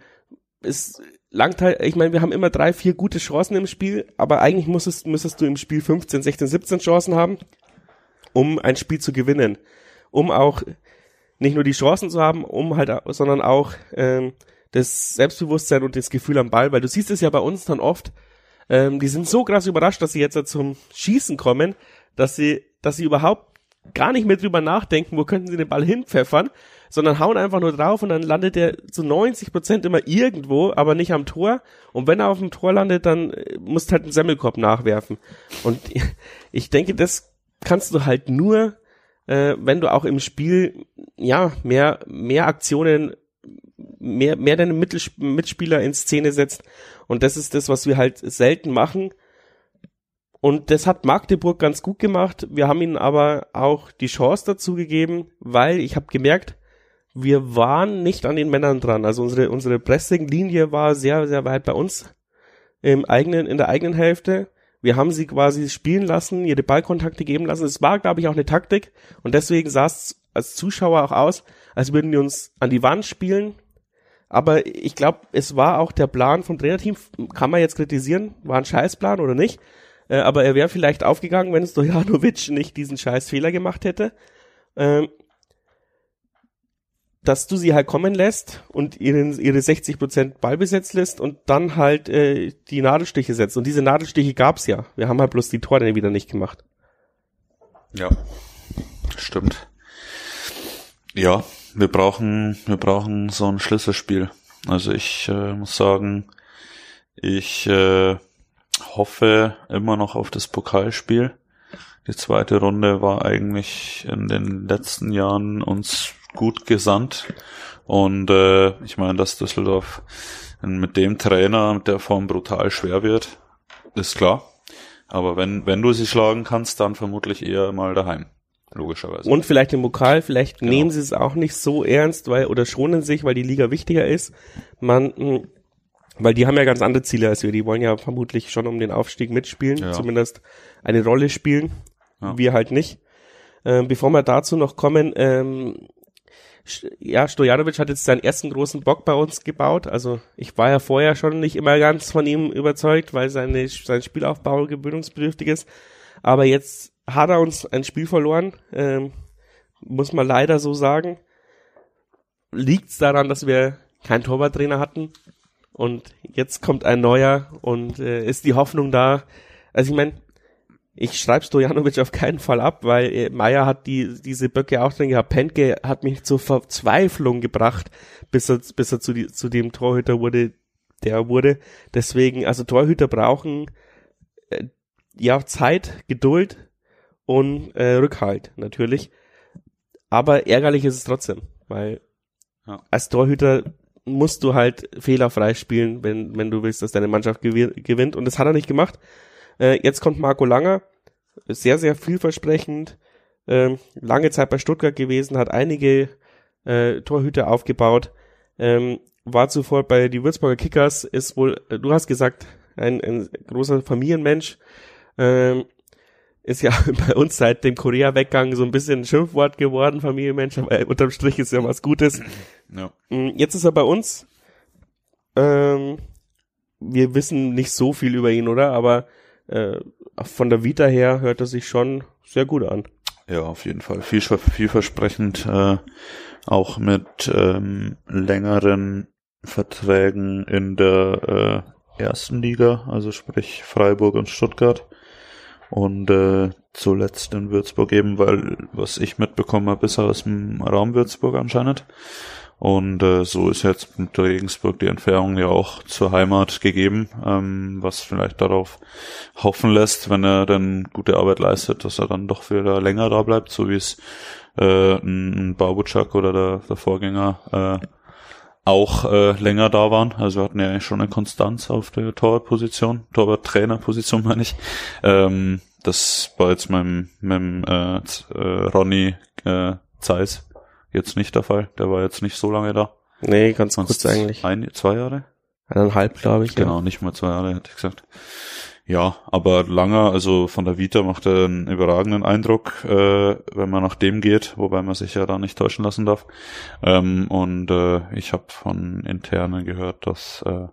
Es langt halt, ich meine, wir haben immer drei, vier gute Chancen im Spiel, aber eigentlich musstest, müsstest du im Spiel 15, 16, 17 Chancen haben, um ein Spiel zu gewinnen. Um auch nicht nur die Chancen zu haben, um halt, sondern auch ähm, das Selbstbewusstsein und das Gefühl am Ball, weil du siehst es ja bei uns dann oft, ähm, die sind so krass überrascht, dass sie jetzt zum Schießen kommen, dass sie, dass sie überhaupt gar nicht mehr drüber nachdenken, wo könnten sie den Ball hinpfeffern, sondern hauen einfach nur drauf und dann landet er zu 90 Prozent immer irgendwo, aber nicht am Tor. Und wenn er auf dem Tor landet, dann äh, musst halt einen Semmelkorb nachwerfen. Und ich denke, das kannst du halt nur, äh, wenn du auch im Spiel, ja, mehr, mehr Aktionen, mehr, mehr deine Mitspieler in Szene setzt. Und das ist das, was wir halt selten machen und das hat Magdeburg ganz gut gemacht. Wir haben ihnen aber auch die Chance dazu gegeben, weil ich habe gemerkt, wir waren nicht an den Männern dran. Also unsere, unsere Pressing-Linie war sehr, sehr weit bei uns im eigenen, in der eigenen Hälfte. Wir haben sie quasi spielen lassen, ihre Ballkontakte geben lassen. Es war, glaube ich, auch eine Taktik. Und deswegen sah es als Zuschauer auch aus, als würden die uns an die Wand spielen. Aber ich glaube, es war auch der Plan vom Trainerteam, kann man jetzt kritisieren, war ein Scheißplan oder nicht. Äh, aber er wäre vielleicht aufgegangen, wenn Stojanovic nicht diesen scheiß Fehler gemacht hätte. Ähm, dass du sie halt kommen lässt und ihren, ihre 60% Ballbesitz lässt und dann halt äh, die Nadelstiche setzt. Und diese Nadelstiche gab's ja. Wir haben halt bloß die Tore wieder nicht gemacht. Ja, stimmt. Ja, wir brauchen, wir brauchen so ein Schlüsselspiel. Also ich äh, muss sagen, ich äh, hoffe immer noch auf das Pokalspiel. Die zweite Runde war eigentlich in den letzten Jahren uns gut gesandt. Und äh, ich meine, dass Düsseldorf mit dem Trainer mit der Form brutal schwer wird, ist klar. Aber wenn, wenn du sie schlagen kannst, dann vermutlich eher mal daheim. Logischerweise. Und vielleicht im Pokal, vielleicht genau. nehmen sie es auch nicht so ernst, weil, oder schonen sich, weil die Liga wichtiger ist. Man, hm, weil die haben ja ganz andere Ziele als wir. Die wollen ja vermutlich schon um den Aufstieg mitspielen, ja. zumindest eine Rolle spielen. Ja. Wir halt nicht. Ähm, bevor wir dazu noch kommen, ähm, ja, Stojanovic hat jetzt seinen ersten großen Bock bei uns gebaut. Also ich war ja vorher schon nicht immer ganz von ihm überzeugt, weil seine, sein Spielaufbau gewöhnungsbedürftig ist. Aber jetzt hat er uns ein Spiel verloren, ähm, muss man leider so sagen. Liegt's daran, dass wir keinen Torwarttrainer hatten? und jetzt kommt ein neuer und äh, ist die Hoffnung da. Also ich meine, ich schreibe Stojanovic auf keinen Fall ab, weil äh, Meier hat die diese Böcke auch drin gehabt. Pentke hat mich zur Verzweiflung gebracht, bis er bis er zu, die, zu dem Torhüter wurde, der wurde. Deswegen, also Torhüter brauchen äh, ja Zeit, Geduld und äh, Rückhalt natürlich. Aber ärgerlich ist es trotzdem, weil ja. als Torhüter musst du halt fehlerfrei spielen, wenn, wenn du willst, dass deine Mannschaft gewinnt. Und das hat er nicht gemacht. Äh, jetzt kommt Marco Langer, sehr, sehr vielversprechend, äh, lange Zeit bei Stuttgart gewesen, hat einige äh, Torhüter aufgebaut, ähm, war zuvor bei die Würzburger Kickers, ist wohl, äh, du hast gesagt, ein, ein großer Familienmensch, ähm, ist ja bei uns seit dem Korea-Weggang so ein bisschen ein Schimpfwort geworden, Familienmensch, aber unterm Strich ist ja was Gutes. Ja. Mm, jetzt ist er bei uns. Ähm, wir wissen nicht so viel über ihn, oder? Aber äh, von der Vita her hört er sich schon sehr gut an. Ja, auf jeden Fall. Viel, vielversprechend, äh, auch mit ähm, längeren Verträgen in der äh, ersten Liga, also sprich Freiburg und Stuttgart. Und äh, zuletzt in Würzburg eben, weil was ich mitbekommen habe, ist aus dem Raum Würzburg anscheinend. Und äh, so ist jetzt mit Regensburg die Entfernung ja auch zur Heimat gegeben, ähm, was vielleicht darauf hoffen lässt, wenn er dann gute Arbeit leistet, dass er dann doch wieder länger da bleibt, so wie es äh, ein Babuchak oder der, der Vorgänger äh, auch äh, länger da waren. Also wir hatten ja eigentlich schon eine Konstanz auf der Torwartposition, Torwart-Trainerposition meine ich. Ähm, das war jetzt meinem, meinem äh, äh, Ronny äh, Zeiss jetzt nicht der Fall. Der war jetzt nicht so lange da. Nee, ganz Sonst kurz eigentlich. Ein, zwei Jahre? Eineinhalb, glaube ich. Genau, ja. nicht mal zwei Jahre, hätte ich gesagt. Ja, aber langer, also von der Vita macht er einen überragenden Eindruck, äh, wenn man nach dem geht, wobei man sich ja da nicht täuschen lassen darf. Ähm, und äh, ich habe von Internen gehört, dass äh,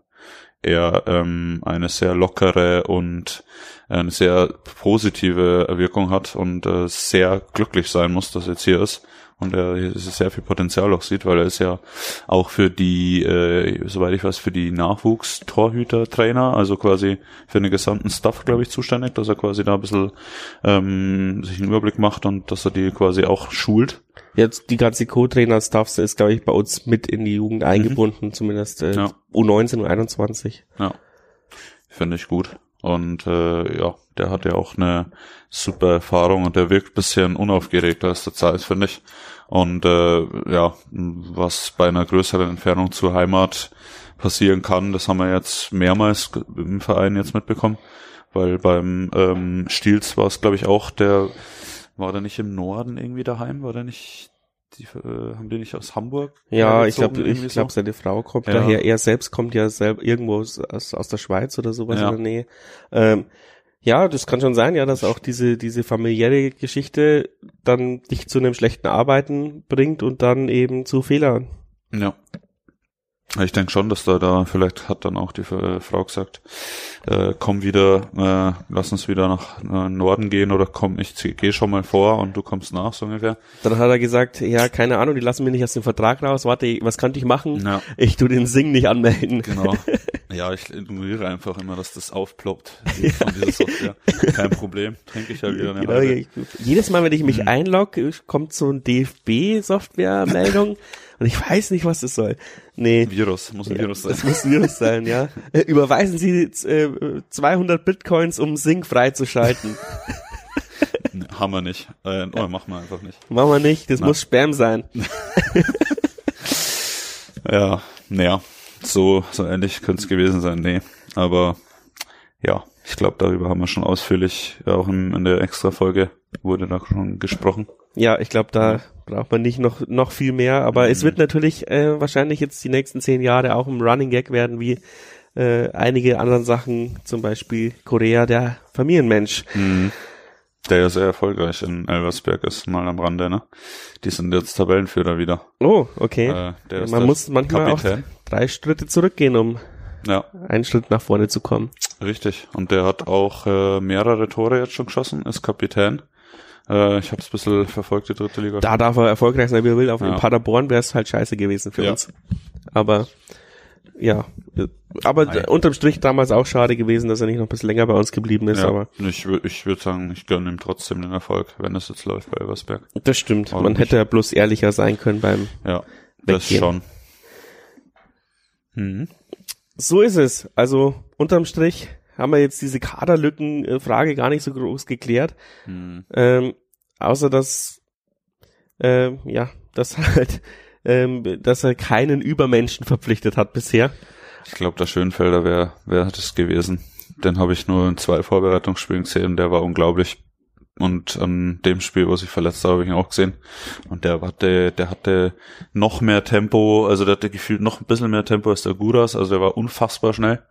er ähm, eine sehr lockere und eine sehr positive Wirkung hat und äh, sehr glücklich sein muss, dass er jetzt hier ist und er sehr viel Potenzial auch sieht, weil er ist ja auch für die, äh, soweit ich weiß, für die Nachwuchstorhüter-Trainer, also quasi für den gesamten Staff, glaube ich, zuständig, dass er quasi da ein bisschen ähm, sich einen Überblick macht und dass er die quasi auch schult. Jetzt die ganze Co-Trainer-Staff ist, glaube ich, bei uns mit in die Jugend mhm. eingebunden, mhm. zumindest äh, ja. U19 und 21. Ja, finde ich gut. Und äh, ja, der hat ja auch eine super Erfahrung und der wirkt bisschen unaufgeregter als der Zeit, finde ich. Und äh, ja, was bei einer größeren Entfernung zur Heimat passieren kann, das haben wir jetzt mehrmals im Verein jetzt mitbekommen. Weil beim ähm, Stils war es, glaube ich, auch der, war der nicht im Norden irgendwie daheim? War der nicht die äh, haben die nicht aus Hamburg? Ja, ich glaube, ich so? glaube, seine Frau kommt ja. daher. Er selbst kommt ja selber irgendwo aus, aus der Schweiz oder sowas ja. in der Nähe. Ähm, ja, das kann schon sein, ja, dass auch diese diese familiäre Geschichte dann dich zu einem schlechten Arbeiten bringt und dann eben zu Fehlern. Ja. Ich denke schon, dass da da vielleicht hat dann auch die äh, Frau gesagt, äh, komm wieder, äh, lass uns wieder nach äh, Norden gehen oder komm, ich gehe schon mal vor und du kommst nach, so ungefähr. Dann hat er gesagt, ja, keine Ahnung, die lassen mich nicht aus dem Vertrag raus, warte, was kann ich machen? Ja. Ich tu den Sing nicht anmelden. Genau. Ja, ich ignoriere einfach immer, dass das aufploppt ja. von dieser Software. Kein Problem, trinke ich ja wieder eine genau, Jedes Mal, wenn ich mich mhm. einlogge, kommt so ein DFB-Software-Meldung. Und ich weiß nicht, was das soll. Nee. Virus, muss ein ja, Virus sein. Das muss ein Virus sein, ja. Äh, überweisen Sie äh, 200 Bitcoins, um Sync freizuschalten. haben wir nicht. Äh, oh, machen wir einfach nicht. Machen wir nicht, das Na. muss Spam sein. ja, naja, so, so ähnlich könnte es gewesen sein, nee. Aber ja, ich glaube, darüber haben wir schon ausführlich, ja, auch in, in der Extra-Folge wurde da schon gesprochen. Ja, ich glaube, da braucht man nicht noch, noch viel mehr, aber mhm. es wird natürlich äh, wahrscheinlich jetzt die nächsten zehn Jahre auch ein Running Gag werden, wie äh, einige anderen Sachen, zum Beispiel Korea, der Familienmensch. Mhm. Der ja sehr erfolgreich in Elversberg ist, mal am Rande, ne? Die sind jetzt Tabellenführer wieder. Oh, okay. Äh, man muss manchmal Kapitän. auch drei Schritte zurückgehen, um ja. einen Schritt nach vorne zu kommen. Richtig. Und der hat auch äh, mehrere Tore jetzt schon geschossen, ist Kapitän. Äh, ich habe es ein bisschen verfolgt, die dritte Liga. Da darf er erfolgreich sein, wie er will. Auf ja. Paderborn wäre es halt scheiße gewesen für ja. uns. Aber ja, aber Nein. unterm Strich damals auch schade gewesen, dass er nicht noch ein bisschen länger bei uns geblieben ist. Ja, aber ich, ich würde sagen, ich gönne ihm trotzdem den Erfolg, wenn es jetzt läuft bei Elversberg. Das stimmt. Warum Man nicht? hätte ja bloß ehrlicher sein können beim Ja, das Weggehen. schon. Mhm. So ist es. Also unterm Strich haben wir jetzt diese Kaderlücken-Frage gar nicht so groß geklärt. Hm. Ähm, außer dass, ähm, ja, dass halt, ähm, dass er keinen Übermenschen verpflichtet hat bisher. Ich glaube, der Schönfelder wäre wär das gewesen. Den habe ich nur in zwei Vorbereitungsspielen gesehen, der war unglaublich. Und an dem Spiel, wo sich verletzt habe, habe ich ihn auch gesehen. Und der hatte, der hatte noch mehr Tempo, also der hatte gefühlt noch ein bisschen mehr Tempo als der Guras, also der war unfassbar schnell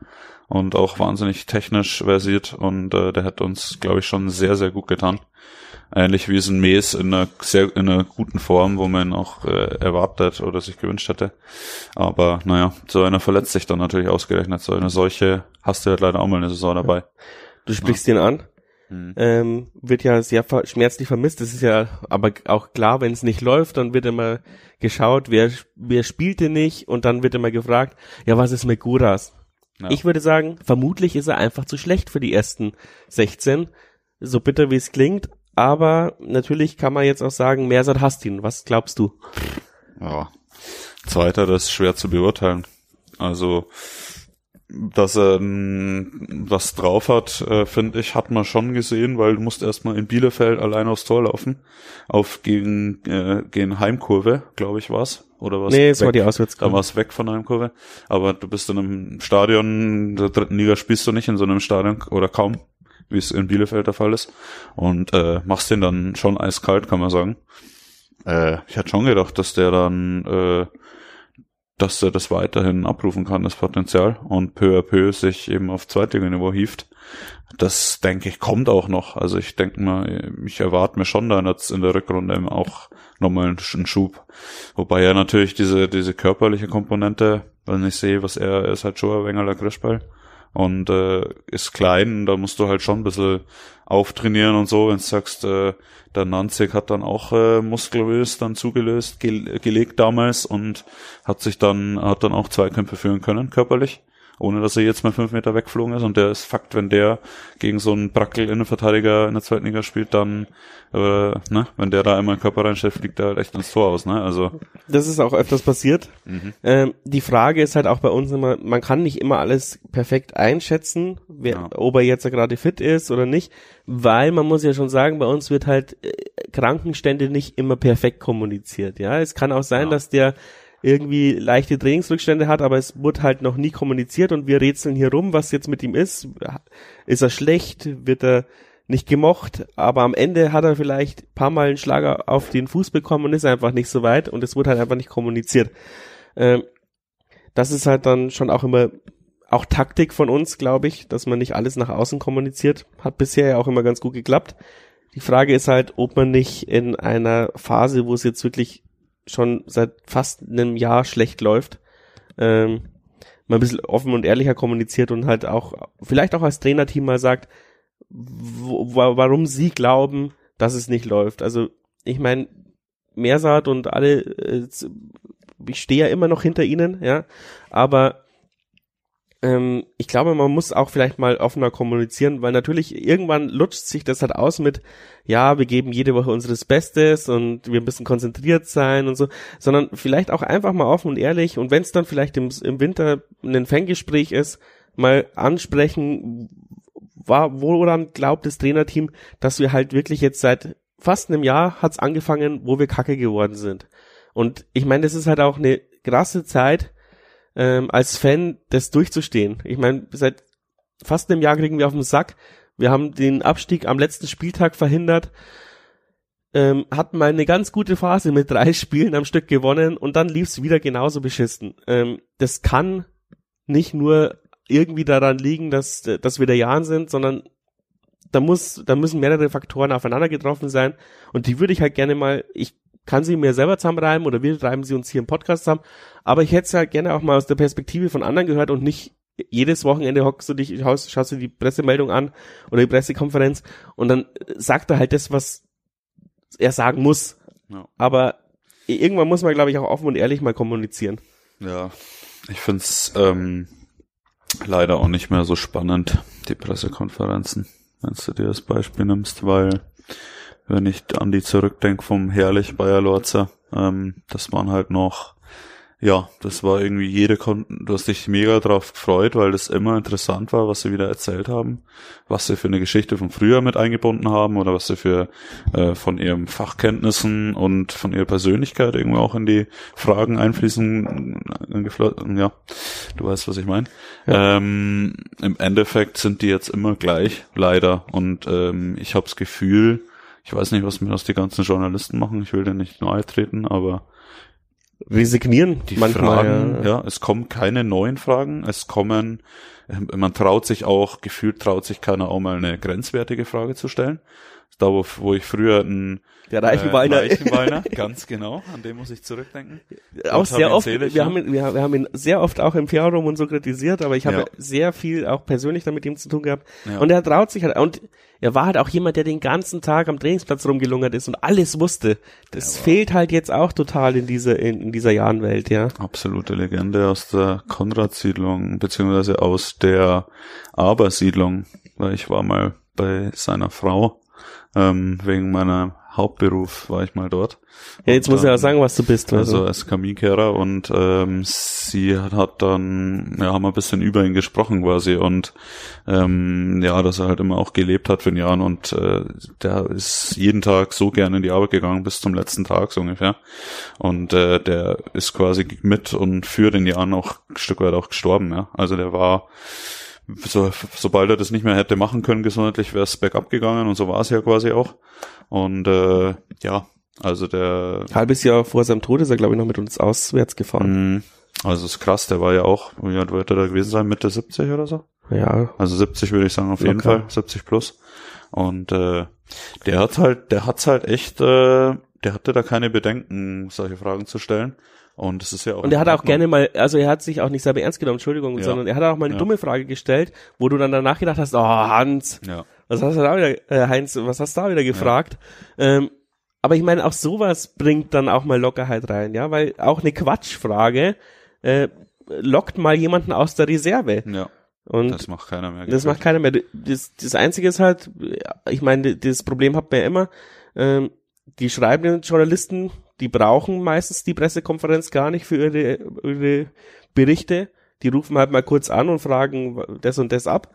und auch wahnsinnig technisch versiert und äh, der hat uns, glaube ich, schon sehr, sehr gut getan. Ähnlich wie es ein Mes in einer sehr in einer guten Form, wo man auch äh, erwartet oder sich gewünscht hätte. Aber naja, so einer verletzt sich dann natürlich ausgerechnet. So eine solche hast du halt leider auch mal eine Saison dabei. Du sprichst ja. ihn an? Mhm. ähm, wird ja sehr schmerzlich vermisst. Das ist ja aber auch klar, wenn es nicht läuft, dann wird immer geschaut, wer, wer spielte nicht und dann wird immer gefragt, ja, was ist mit Guras? Ja. Ich würde sagen, vermutlich ist er einfach zu schlecht für die ersten 16. So bitter wie es klingt, aber natürlich kann man jetzt auch sagen, Mersat Hastin. Was glaubst du? Ja, Zweiter, das ist schwer zu beurteilen. Also dass er was drauf hat, äh, finde ich, hat man schon gesehen, weil du musst erstmal in Bielefeld allein aufs Tor laufen. Auf gegen, äh, gegen Heimkurve, glaube ich, war's. Oder was? Nee, es war die Auswärtskurve. Da war es weg von Heimkurve. Aber du bist in einem Stadion, der dritten Liga spielst du nicht in so einem Stadion oder kaum, wie es in Bielefeld der Fall ist. Und äh, machst den dann schon eiskalt, kann man sagen. Äh, ich hatte schon gedacht, dass der dann äh, dass er das weiterhin abrufen kann, das Potenzial, und peu à peu sich eben auf Zweitliganiveau hieft. Das denke ich kommt auch noch. Also ich denke mal, ich erwarte mir schon da jetzt in der Rückrunde eben auch nochmal einen Schub. Wobei er natürlich diese, diese körperliche Komponente, wenn ich sehe, was er, er ist halt schon ein Wengerler Grischball und äh, ist klein, da musst du halt schon ein bisschen auftrainieren und so, wenn du sagst, äh, der Nanzig hat dann auch äh, muskulös dann zugelöst, ge gelegt damals und hat sich dann, hat dann auch Zweikämpfe führen können, körperlich ohne dass er jetzt mal fünf Meter wegflogen ist. Und der ist Fakt, wenn der gegen so einen Brackel-Innenverteidiger in der zweiten Liga spielt, dann, äh, ne, wenn der da einmal einen Körper reinstellt, fliegt der halt echt ins Tor aus, ne? Also. Das ist auch öfters passiert. Mhm. Ähm, die Frage ist halt auch bei uns immer, man kann nicht immer alles perfekt einschätzen, wer, ja. ob er jetzt gerade fit ist oder nicht, weil man muss ja schon sagen, bei uns wird halt äh, Krankenstände nicht immer perfekt kommuniziert, ja. Es kann auch sein, ja. dass der irgendwie leichte Trainingsrückstände hat, aber es wurde halt noch nie kommuniziert und wir rätseln hier rum, was jetzt mit ihm ist. Ist er schlecht? Wird er nicht gemocht? Aber am Ende hat er vielleicht paar Mal einen Schlager auf den Fuß bekommen und ist einfach nicht so weit und es wurde halt einfach nicht kommuniziert. Ähm, das ist halt dann schon auch immer auch Taktik von uns, glaube ich, dass man nicht alles nach außen kommuniziert. Hat bisher ja auch immer ganz gut geklappt. Die Frage ist halt, ob man nicht in einer Phase, wo es jetzt wirklich schon seit fast einem Jahr schlecht läuft, ähm, mal ein bisschen offen und ehrlicher kommuniziert und halt auch, vielleicht auch als Trainerteam mal sagt, wo, warum sie glauben, dass es nicht läuft. Also ich meine, Meersaat und alle, äh, ich stehe ja immer noch hinter ihnen, ja, aber ähm, ich glaube, man muss auch vielleicht mal offener kommunizieren, weil natürlich irgendwann lutscht sich das halt aus mit, ja, wir geben jede Woche unseres Bestes und wir müssen konzentriert sein und so, sondern vielleicht auch einfach mal offen und ehrlich und wenn es dann vielleicht im, im Winter ein Fanggespräch ist, mal ansprechen, war, woran glaubt das Trainerteam, dass wir halt wirklich jetzt seit fast einem Jahr hat's angefangen, wo wir kacke geworden sind. Und ich meine, das ist halt auch eine krasse Zeit, ähm, als Fan das durchzustehen. Ich meine, seit fast einem Jahr kriegen wir auf den Sack. Wir haben den Abstieg am letzten Spieltag verhindert, ähm, hatten mal eine ganz gute Phase mit drei Spielen am Stück gewonnen und dann lief's wieder genauso beschissen. Ähm, das kann nicht nur irgendwie daran liegen, dass, dass wir der Jahren sind, sondern da muss, da müssen mehrere Faktoren aufeinander getroffen sein und die würde ich halt gerne mal, ich kann sie mir selber zusammenreiben oder wir reiben sie uns hier im Podcast zusammen. Aber ich hätte es ja gerne auch mal aus der Perspektive von anderen gehört und nicht jedes Wochenende hockst du dich, schaust, schaust du die Pressemeldung an oder die Pressekonferenz und dann sagt er halt das, was er sagen muss. Ja. Aber irgendwann muss man, glaube ich, auch offen und ehrlich mal kommunizieren. Ja, ich find's ähm, leider auch nicht mehr so spannend, die Pressekonferenzen, wenn du dir das Beispiel nimmst, weil wenn ich an die zurückdenke vom herrlich Bayer Lorzer, ähm, das waren halt noch, ja, das war irgendwie jede, Kon du hast dich mega drauf gefreut, weil das immer interessant war, was sie wieder erzählt haben, was sie für eine Geschichte von früher mit eingebunden haben oder was sie für äh, von ihren Fachkenntnissen und von ihrer Persönlichkeit irgendwie auch in die Fragen einfließen, ja, du weißt, was ich meine. Ja. Ähm, Im Endeffekt sind die jetzt immer gleich, leider, und ähm, ich habe das Gefühl, ich weiß nicht, was mir das die ganzen Journalisten machen. Ich will denen nicht nahe treten, aber resignieren die manchmal. Fragen, ja. ja, es kommen keine neuen Fragen. Es kommen, man traut sich auch, gefühlt traut sich keiner auch mal eine grenzwertige Frage zu stellen. Da, wo, wo ich früher ein der Reichenweiner. Äh, Reichenweiner, ganz genau, an dem muss ich zurückdenken. Auch sehr oft, wir haben, ihn, wir, wir haben ihn sehr oft auch im Forum und so kritisiert, aber ich habe ja. sehr viel auch persönlich damit ihm zu tun gehabt. Ja. Und er traut sich halt, und er war halt auch jemand, der den ganzen Tag am Trainingsplatz rumgelungert ist und alles wusste. Das ja, fehlt halt jetzt auch total in dieser, in, in dieser Jahrenwelt, ja. Absolute Legende aus der Konrad-Siedlung, beziehungsweise aus der Aber-Siedlung, weil ich war mal bei seiner Frau, ähm, wegen meiner Hauptberuf war ich mal dort. Ja, jetzt und, muss ich ja sagen, was du bist. Also, also als Kaminkehrer und ähm, sie hat dann, ja, haben wir ein bisschen über ihn gesprochen quasi und ähm, ja, dass er halt immer auch gelebt hat für ein Jahr und äh, der ist jeden Tag so gerne in die Arbeit gegangen bis zum letzten Tag so ungefähr und äh, der ist quasi mit und für den Jahren auch ein Stück weit auch gestorben, ja. Also der war so, sobald er das nicht mehr hätte machen können gesundheitlich, wäre es bergab gegangen und so war es ja quasi auch. Und äh, ja, also der halbes Jahr vor seinem Tod ist er glaube ich noch mit uns auswärts gefahren. Mh, also ist krass, der war ja auch, wie alt wird er da gewesen sein, Mitte 70 oder so? Ja. Also 70 würde ich sagen auf Locker. jeden Fall, 70 plus. Und äh, der hat halt, der hat's halt echt, äh, der hatte da keine Bedenken, solche Fragen zu stellen. Und es ist ja auch. Und er hat auch gerne mal, also er hat sich auch nicht selber ernst genommen, Entschuldigung, ja. sondern er hat auch mal eine ja. dumme Frage gestellt, wo du dann danach gedacht hast, oh Hans, ja. was hast du da wieder, äh, Heinz, was hast du da wieder gefragt? Ähm, aber ich meine, auch sowas bringt dann auch mal Lockerheit rein, ja, weil auch eine Quatschfrage äh, lockt mal jemanden aus der Reserve. Ja. Und das macht keiner mehr. Das macht keiner mehr. Das, das Einzige ist halt, ich meine, das Problem hat man ja immer, ähm, die schreibenden Journalisten, die brauchen meistens die Pressekonferenz gar nicht für ihre, ihre Berichte. Die rufen halt mal kurz an und fragen das und das ab.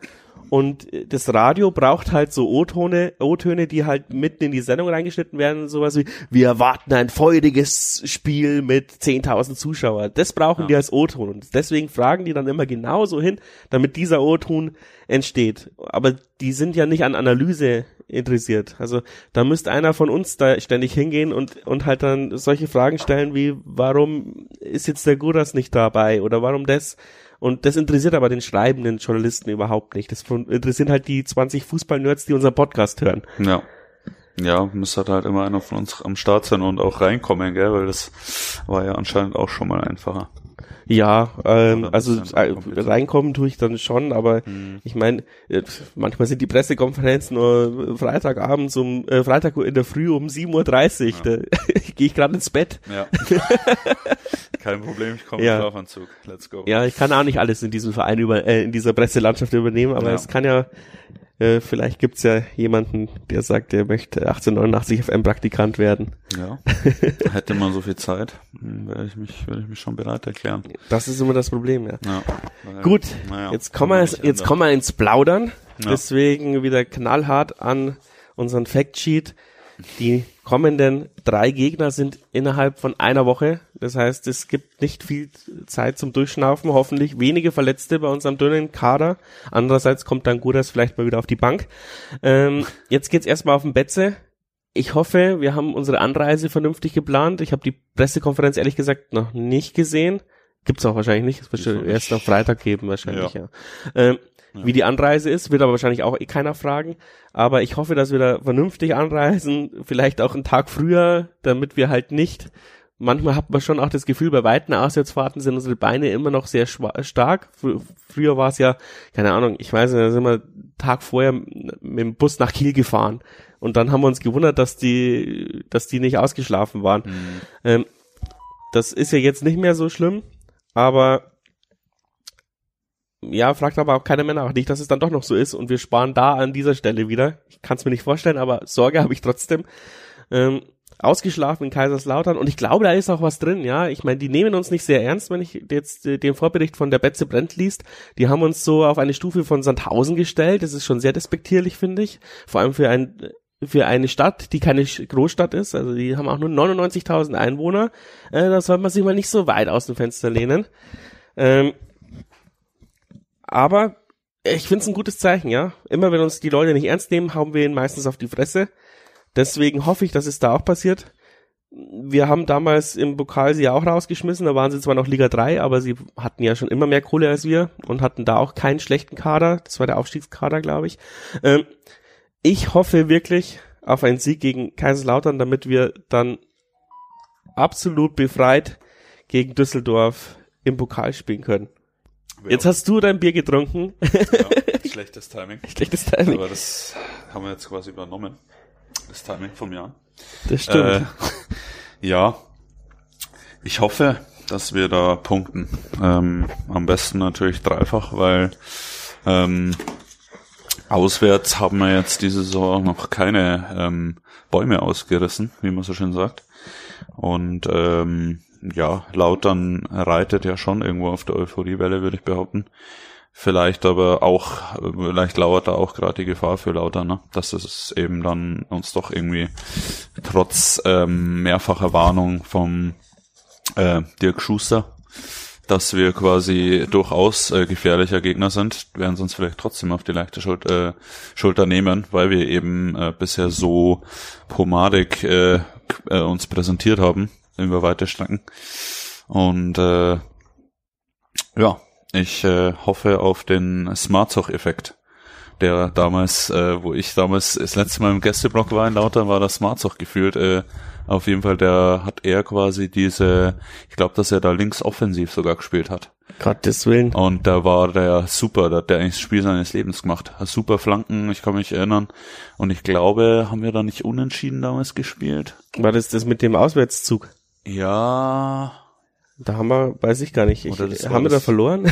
Und das Radio braucht halt so O-Töne, O-Töne, die halt mitten in die Sendung reingeschnitten werden, sowas wie, wir erwarten ein feuriges Spiel mit 10.000 Zuschauern. Das brauchen ja. die als O-Ton. Und deswegen fragen die dann immer genauso hin, damit dieser O-Ton entsteht. Aber die sind ja nicht an Analyse interessiert. Also da müsste einer von uns da ständig hingehen und, und halt dann solche Fragen stellen wie, warum ist jetzt der Guras nicht dabei oder warum das? Und das interessiert aber den schreibenden Journalisten überhaupt nicht. Das interessieren halt die 20 Fußballnerds, die unseren Podcast hören. Ja. Ja, müsste halt immer einer von uns am Start sein und auch reinkommen, gell, weil das war ja anscheinend auch schon mal einfacher. Ja, ähm, also äh, reinkommen tue ich dann schon, aber mhm. ich meine, äh, manchmal sind die Pressekonferenzen nur Freitagabends um äh, Freitag in der Früh um 7.30 Uhr. Ja. Da gehe ich gerade ins Bett. Ja. Kein Problem, ich komme ja. im Schlafanzug. Let's go. Ja, ich kann auch nicht alles in diesem Verein über äh, in dieser Presselandschaft übernehmen, aber ja. es kann ja äh, vielleicht gibt's ja jemanden, der sagt, er möchte 1889 FM-Praktikant werden. Ja. Hätte man so viel Zeit, hm, wäre ich mich, würde ich mich schon bereit erklären. Das ist immer das Problem, ja. ja. Gut, naja, jetzt kommen wir, jetzt kommen wir ins Plaudern. Ja. Deswegen wieder knallhart an unseren Factsheet. Die kommenden drei Gegner sind innerhalb von einer Woche. Das heißt, es gibt nicht viel Zeit zum Durchschnaufen. Hoffentlich wenige Verletzte bei unserem dünnen Kader. Andererseits kommt dann Guras vielleicht mal wieder auf die Bank. Ähm, jetzt geht's erstmal auf den Betze. Ich hoffe, wir haben unsere Anreise vernünftig geplant. Ich habe die Pressekonferenz ehrlich gesagt noch nicht gesehen. Gibt's auch wahrscheinlich nicht. Es wird erst am Freitag geben wahrscheinlich, ja. ja. Ähm, ja. Wie die Anreise ist, wird aber wahrscheinlich auch eh keiner fragen. Aber ich hoffe, dass wir da vernünftig anreisen, vielleicht auch einen Tag früher, damit wir halt nicht manchmal hat man schon auch das Gefühl, bei weiten Auswärtsfahrten sind unsere Beine immer noch sehr stark. Fr früher war es ja, keine Ahnung, ich weiß nicht, da sind wir Tag vorher mit dem Bus nach Kiel gefahren. Und dann haben wir uns gewundert, dass die, dass die nicht ausgeschlafen waren. Mhm. Ähm, das ist ja jetzt nicht mehr so schlimm, aber ja, fragt aber auch keiner mehr nach. Nicht, dass es dann doch noch so ist und wir sparen da an dieser Stelle wieder. Ich kann es mir nicht vorstellen, aber Sorge habe ich trotzdem. Ähm, ausgeschlafen in Kaiserslautern und ich glaube, da ist auch was drin, ja. Ich meine, die nehmen uns nicht sehr ernst, wenn ich jetzt äh, den Vorbericht von der Betze Brent liest. Die haben uns so auf eine Stufe von Sandhausen gestellt. Das ist schon sehr despektierlich, finde ich. Vor allem für ein für eine Stadt, die keine Großstadt ist, also die haben auch nur 99.000 Einwohner, äh, da soll man sich mal nicht so weit aus dem Fenster lehnen. Ähm, aber ich finde es ein gutes Zeichen, ja. Immer wenn uns die Leute nicht ernst nehmen, hauen wir ihnen meistens auf die Fresse. Deswegen hoffe ich, dass es da auch passiert. Wir haben damals im Pokal sie ja auch rausgeschmissen, da waren sie zwar noch Liga 3, aber sie hatten ja schon immer mehr Kohle als wir und hatten da auch keinen schlechten Kader. Das war der Aufstiegskader, glaube ich. Ähm, ich hoffe wirklich, auf einen Sieg gegen Kaiserslautern, damit wir dann absolut befreit gegen Düsseldorf im Pokal spielen können. Jetzt hast du dein Bier getrunken. Ja, schlechtes Timing. Schlechtes Timing. Aber das haben wir jetzt quasi übernommen. Das Timing vom Jahr. Das stimmt. Äh, ja, ich hoffe, dass wir da punkten. Ähm, am besten natürlich dreifach, weil ähm, auswärts haben wir jetzt diese Saison noch keine ähm, Bäume ausgerissen, wie man so schön sagt. Und ähm, ja, Lautern reitet ja schon irgendwo auf der Euphoriewelle, würde ich behaupten. Vielleicht aber auch, vielleicht lauert da auch gerade die Gefahr für Lauter, ne? dass es eben dann uns doch irgendwie trotz ähm, mehrfacher Warnung vom äh, Dirk Schuster, dass wir quasi durchaus äh, gefährlicher Gegner sind, werden sie uns vielleicht trotzdem auf die leichte Schul äh, Schulter nehmen, weil wir eben äh, bisher so pomadig äh, äh, uns präsentiert haben über weite Strecken. Und äh, ja, ich äh, hoffe auf den Smartzoch-Effekt, der damals, äh, wo ich damals das letzte Mal im Gästeblock war in Lauter, war das Smartzoch gefühlt. Äh, auf jeden Fall, der hat er quasi diese, ich glaube, dass er da links offensiv sogar gespielt hat. Gottes Willen. Und da war der super, da hat der eigentlich das Spiel seines Lebens gemacht. Super Flanken, ich kann mich erinnern. Und ich glaube, haben wir da nicht unentschieden damals gespielt? War das das mit dem Auswärtszug? Ja, da haben wir, weiß ich gar nicht. Ich, haben wir da verloren?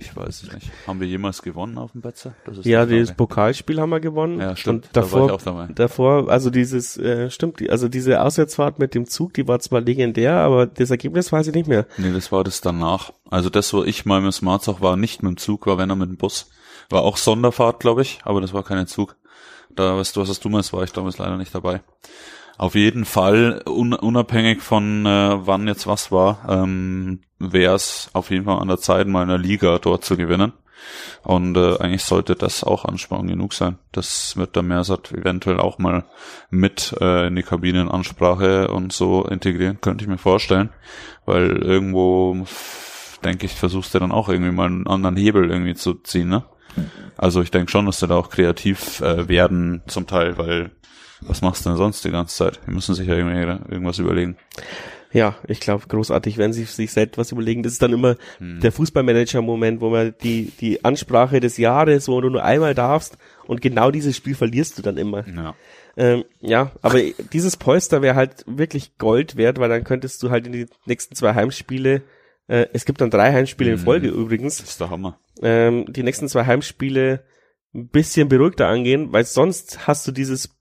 ich weiß es nicht. Haben wir jemals gewonnen auf dem Betze? Ja, das Pokalspiel haben wir gewonnen. Ja, stimmt. Und davor, da auch dabei. davor, also dieses, äh, stimmt, also diese Auswärtsfahrt mit dem Zug, die war zwar legendär, aber das Ergebnis weiß ich nicht mehr. Nee, das war das danach. Also das, wo ich mal mit Smartzach war, nicht mit dem Zug, war wenn er mit dem Bus. War auch Sonderfahrt, glaube ich, aber das war kein Zug. Da, weißt du, was das Dummes war ich damals leider nicht dabei auf jeden Fall, un unabhängig von äh, wann jetzt was war, ähm, wäre es auf jeden Fall an der Zeit, mal eine Liga dort zu gewinnen. Und äh, eigentlich sollte das auch Anspannung genug sein. Das wird der Mersat eventuell auch mal mit äh, in die Kabinenansprache und so integrieren, könnte ich mir vorstellen. Weil irgendwo, denke ich, versuchst du dann auch irgendwie mal einen anderen Hebel irgendwie zu ziehen, ne? Also ich denke schon, dass sie da auch kreativ äh, werden zum Teil, weil was machst du denn sonst die ganze Zeit? Wir müssen sich ja irgendwas überlegen. Ja, ich glaube, großartig, wenn sie sich selbst was überlegen. Das ist dann immer hm. der Fußballmanager-Moment, wo man die, die Ansprache des Jahres, wo du nur einmal darfst und genau dieses Spiel verlierst du dann immer. Ja. Ähm, ja, aber dieses Polster wäre halt wirklich Gold wert, weil dann könntest du halt in die nächsten zwei Heimspiele, äh, es gibt dann drei Heimspiele in hm. Folge übrigens. Das ist der Hammer. Ähm, die nächsten zwei Heimspiele ein bisschen beruhigter angehen, weil sonst hast du dieses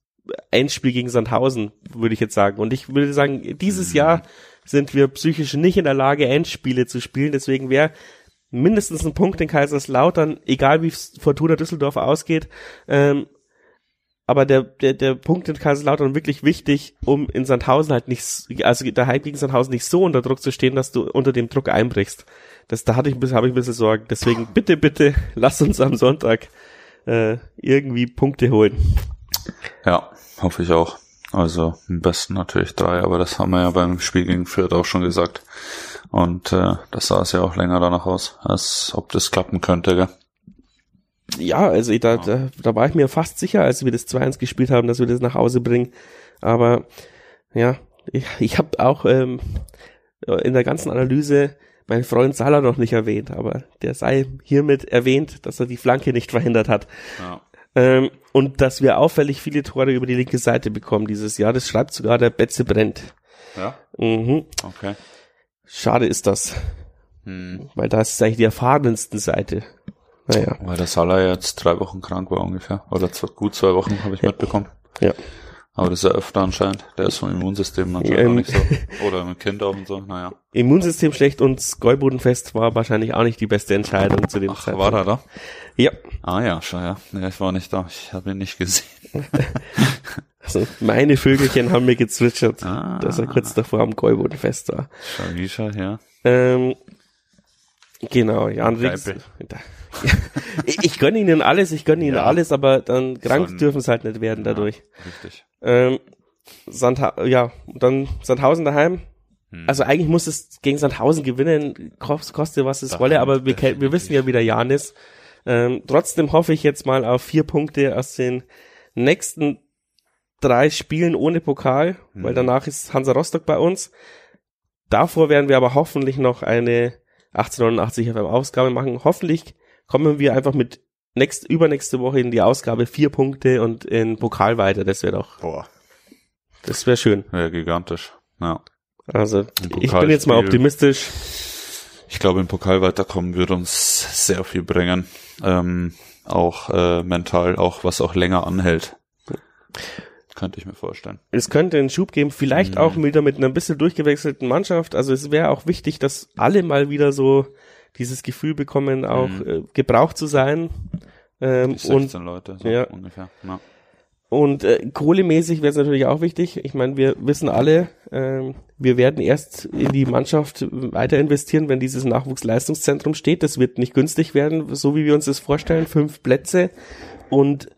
Endspiel gegen Sandhausen, würde ich jetzt sagen. Und ich würde sagen, dieses mhm. Jahr sind wir psychisch nicht in der Lage, Endspiele zu spielen. Deswegen wäre mindestens ein Punkt in Kaiserslautern, egal wie Fortuna Düsseldorf ausgeht. Ähm, aber der, der, der Punkt in Kaiserslautern wirklich wichtig, um in Sandhausen halt nicht, also der Hype gegen Sandhausen nicht so unter Druck zu stehen, dass du unter dem Druck einbrichst. Das, da hatte ich ein bisschen, habe ich ein bisschen Sorgen. Deswegen bitte, bitte, lass uns am Sonntag äh, irgendwie Punkte holen. Ja, hoffe ich auch. Also am besten natürlich drei, aber das haben wir ja beim Spiel gegen Fürth auch schon gesagt. Und äh, das sah es ja auch länger danach aus, als ob das klappen könnte, gell? Ja, also da, da, da war ich mir fast sicher, als wir das 2-1 gespielt haben, dass wir das nach Hause bringen. Aber ja, ich, ich habe auch ähm, in der ganzen Analyse meinen Freund Salah noch nicht erwähnt, aber der sei hiermit erwähnt, dass er die Flanke nicht verhindert hat. Ja. Ähm, und dass wir auffällig viele Tore über die linke Seite bekommen dieses Jahr. Das schreibt sogar der Betze Brennt. Ja. Mhm. Okay. Schade ist das. Hm. Weil da ist es eigentlich die erfahrensten Seite. Naja. Weil der Salah jetzt drei Wochen krank war ungefähr. Oder zwei, gut zwei Wochen habe ich ja. mitbekommen. Ja. Aber das ist ja öfter anscheinend. Der ist vom Immunsystem anscheinend ja, nicht so. Oder ein Kind auch und so, naja. Immunsystem schlecht und Gäubodenfest war wahrscheinlich auch nicht die beste Entscheidung zu dem Ach, Zeitpunkt. war er da? Ja. Ah ja, schon ja. Nee, ich war nicht da. Ich habe ihn nicht gesehen. also meine Vögelchen haben mir gezwitschert, ah. dass er kurz davor am Gäubodenfest war. Schau, wie schau, ja. Ähm, genau, Jan Rix. ich, gönne ihnen alles, ich gönne ihnen ja. alles, aber dann krank dürfen es halt nicht werden dadurch. Ja, richtig. Ähm, Sandha ja, dann Sandhausen daheim. Hm. Also eigentlich muss es gegen Sandhausen gewinnen, koste was es wolle, aber wir, wir wissen ja, wie der Jan ist. Ähm, trotzdem hoffe ich jetzt mal auf vier Punkte aus den nächsten drei Spielen ohne Pokal, mhm. weil danach ist Hansa Rostock bei uns. Davor werden wir aber hoffentlich noch eine 1889 FM Ausgabe machen. Hoffentlich kommen wir einfach mit nächst, übernächste Woche in die Ausgabe vier Punkte und in Pokal weiter. Das wäre doch. Boah. Das wäre schön. Ja, gigantisch. Ja. Also, ich bin jetzt mal optimistisch. Ich glaube, im Pokal weiterkommen würde uns sehr viel bringen. Ähm, auch äh, mental, auch was auch länger anhält. Könnte ich mir vorstellen. Es könnte einen Schub geben, vielleicht mhm. auch wieder mit einer bisschen durchgewechselten Mannschaft. Also es wäre auch wichtig, dass alle mal wieder so dieses Gefühl bekommen, auch mhm. äh, gebraucht zu sein. Ähm, 16 und, Leute, so ja. ungefähr. Ja. Und äh, kohlemäßig wäre es natürlich auch wichtig. Ich meine, wir wissen alle, äh, wir werden erst in die Mannschaft weiter investieren, wenn dieses Nachwuchsleistungszentrum steht. Das wird nicht günstig werden, so wie wir uns das vorstellen. Fünf Plätze und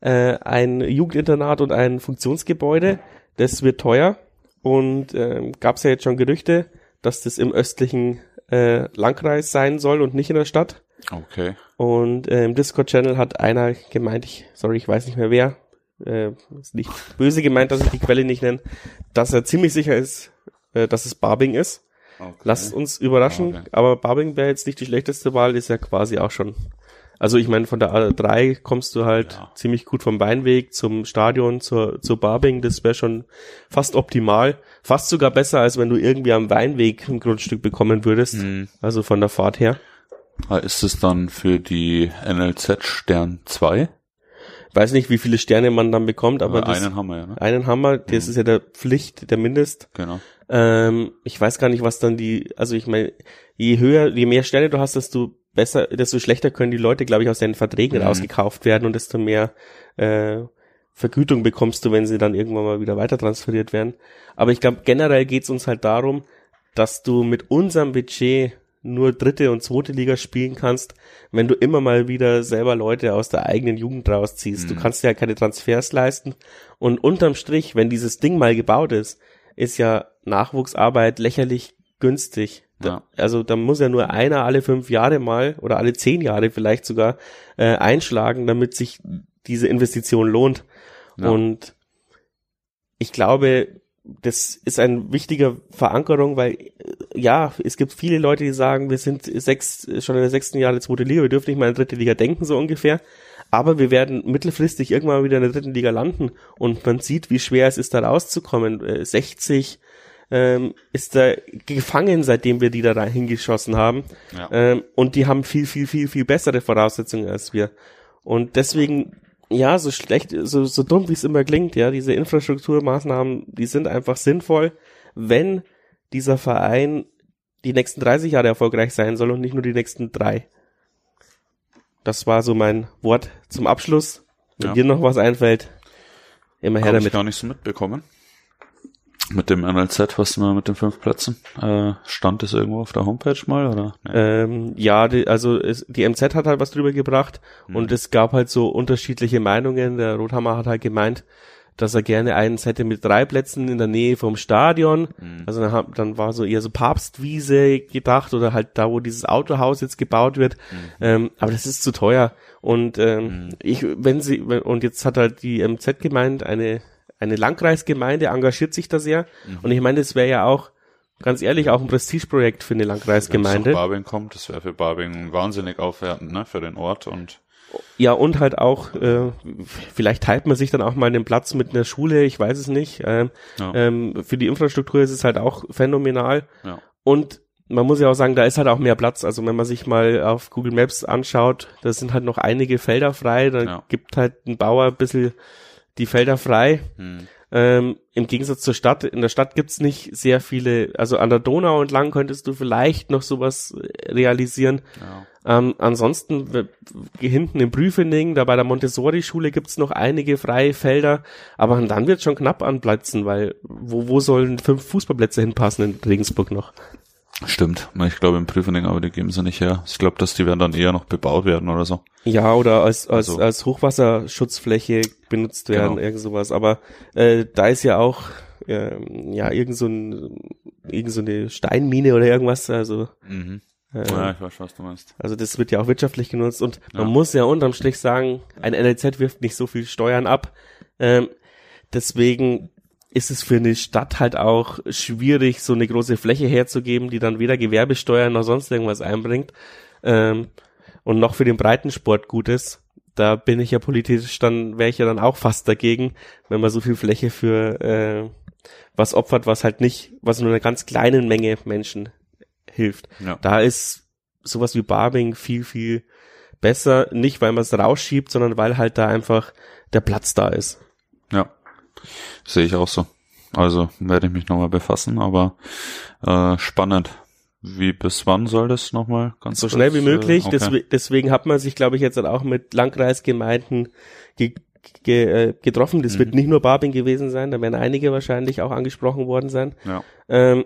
äh, ein Jugendinternat und ein Funktionsgebäude. Das wird teuer. Und äh, gab es ja jetzt schon Gerüchte, dass das im östlichen äh, Landkreis sein soll und nicht in der Stadt. Okay. Und äh, im Discord-Channel hat einer gemeint, ich, sorry, ich weiß nicht mehr wer, äh, ist nicht böse gemeint, dass ich die Quelle nicht nenne, dass er ziemlich sicher ist, äh, dass es Barbing ist. Okay. Lasst uns überraschen, okay. aber Barbing wäre jetzt nicht die schlechteste Wahl, ist ja quasi auch schon. Also ich meine, von der A3 kommst du halt ja. ziemlich gut vom Weinweg zum Stadion, zur, zur Barbing, das wäre schon fast optimal. Fast sogar besser, als wenn du irgendwie am Weinweg ein Grundstück bekommen würdest. Mhm. Also von der Fahrt her. Ah, ist es dann für die NLZ Stern 2? weiß nicht, wie viele Sterne man dann bekommt, aber, aber das, einen haben wir ja, ne? Einen haben wir, das mhm. ist ja der Pflicht, der Mindest. Genau. Ähm, ich weiß gar nicht, was dann die, also ich meine, je höher, je mehr Sterne du hast, desto besser, desto schlechter können die Leute, glaube ich, aus deinen Verträgen mhm. rausgekauft werden und desto mehr äh, Vergütung bekommst du, wenn sie dann irgendwann mal wieder weiter transferiert werden. Aber ich glaube, generell geht's uns halt darum, dass du mit unserem Budget nur dritte und zweite Liga spielen kannst, wenn du immer mal wieder selber Leute aus der eigenen Jugend rausziehst. Mhm. Du kannst ja keine Transfers leisten. Und unterm Strich, wenn dieses Ding mal gebaut ist, ist ja Nachwuchsarbeit lächerlich günstig. Ja. Also da muss ja nur einer alle fünf Jahre mal oder alle zehn Jahre vielleicht sogar äh, einschlagen, damit sich diese Investition lohnt. Ja. Und ich glaube, das ist ein wichtiger Verankerung, weil äh, ja, es gibt viele Leute, die sagen, wir sind sechs, schon in der sechsten Jahre zweite Liga, wir dürfen nicht mal in der dritten Liga denken, so ungefähr. Aber wir werden mittelfristig irgendwann wieder in der dritten Liga landen und man sieht, wie schwer es ist, da rauszukommen. 60 äh, ähm, ist da gefangen, seitdem wir die da hingeschossen haben. Ja. Ähm, und die haben viel, viel, viel, viel bessere Voraussetzungen als wir. Und deswegen ja, so schlecht, so, so dumm wie es immer klingt, ja, diese Infrastrukturmaßnahmen, die sind einfach sinnvoll, wenn dieser Verein die nächsten 30 Jahre erfolgreich sein soll und nicht nur die nächsten drei. Das war so mein Wort zum Abschluss. Wenn ja. dir noch was einfällt, immer her Hab damit. Ich gar nicht so mitbekommen. Mit dem NLZ, was wir mit den fünf Plätzen? Äh, stand es irgendwo auf der Homepage mal oder? Nee. Ähm, ja, die, also es, die MZ hat halt was drüber gebracht mhm. und es gab halt so unterschiedliche Meinungen. Der Rothammer hat halt gemeint, dass er gerne eins hätte mit drei Plätzen in der Nähe vom Stadion. Mhm. Also dann, dann war so eher so Papstwiese gedacht oder halt da, wo dieses Autohaus jetzt gebaut wird. Mhm. Ähm, aber das ist zu teuer. Und ähm, mhm. ich, wenn sie, und jetzt hat halt die MZ gemeint, eine eine Landkreisgemeinde engagiert sich da sehr. Mhm. Und ich meine, das wäre ja auch, ganz ehrlich, auch ein Prestigeprojekt für eine Landkreisgemeinde. Wenn Barbing kommt, das wäre für Barbing wahnsinnig aufwertend, ne, für den Ort und ja, und halt auch, äh, vielleicht teilt man sich dann auch mal den Platz mit einer Schule, ich weiß es nicht. Ähm, ja. ähm, für die Infrastruktur ist es halt auch phänomenal. Ja. Und man muss ja auch sagen, da ist halt auch mehr Platz. Also wenn man sich mal auf Google Maps anschaut, da sind halt noch einige Felder frei, da ja. gibt halt ein Bauer ein bisschen die Felder frei. Hm. Ähm, Im Gegensatz zur Stadt, in der Stadt gibt's nicht sehr viele, also an der Donau entlang könntest du vielleicht noch sowas realisieren. Ja. Ähm, ansonsten hinten im Prüfening, da bei der Montessori-Schule gibt's noch einige freie Felder, aber dann wird's schon knapp an Plätzen, weil wo, wo sollen fünf Fußballplätze hinpassen in Regensburg noch? Stimmt. Ich glaube im Prüfending, aber die geben sie nicht her. Ich glaube, dass die werden dann eher noch bebaut werden oder so. Ja, oder als, als, also, als Hochwasserschutzfläche benutzt werden, genau. irgend sowas. Aber äh, da ist ja auch äh, ja irgend so, ein, irgend so eine Steinmine oder irgendwas. Also mhm. äh, ja, ich weiß, was du meinst. Also das wird ja auch wirtschaftlich genutzt und ja. man muss ja unterm Strich sagen, ein NLZ wirft nicht so viel Steuern ab. Ähm, deswegen ist es für eine Stadt halt auch schwierig, so eine große Fläche herzugeben, die dann weder Gewerbesteuer noch sonst irgendwas einbringt ähm, und noch für den Breitensport gut ist. Da bin ich ja politisch dann, wäre ich ja dann auch fast dagegen, wenn man so viel Fläche für äh, was opfert, was halt nicht, was nur einer ganz kleinen Menge Menschen hilft. Ja. Da ist sowas wie Barbing viel, viel besser, nicht weil man es rausschiebt, sondern weil halt da einfach der Platz da ist. Ja, sehe ich auch so. Also werde ich mich nochmal befassen, aber äh, spannend. Wie bis wann soll das nochmal ganz So kurz, schnell wie möglich. Äh, okay. deswegen, deswegen hat man sich, glaube ich, jetzt auch mit Landkreisgemeinden ge ge äh, getroffen. Das mhm. wird nicht nur Barbing gewesen sein, da werden einige wahrscheinlich auch angesprochen worden sein. Ja. Ähm,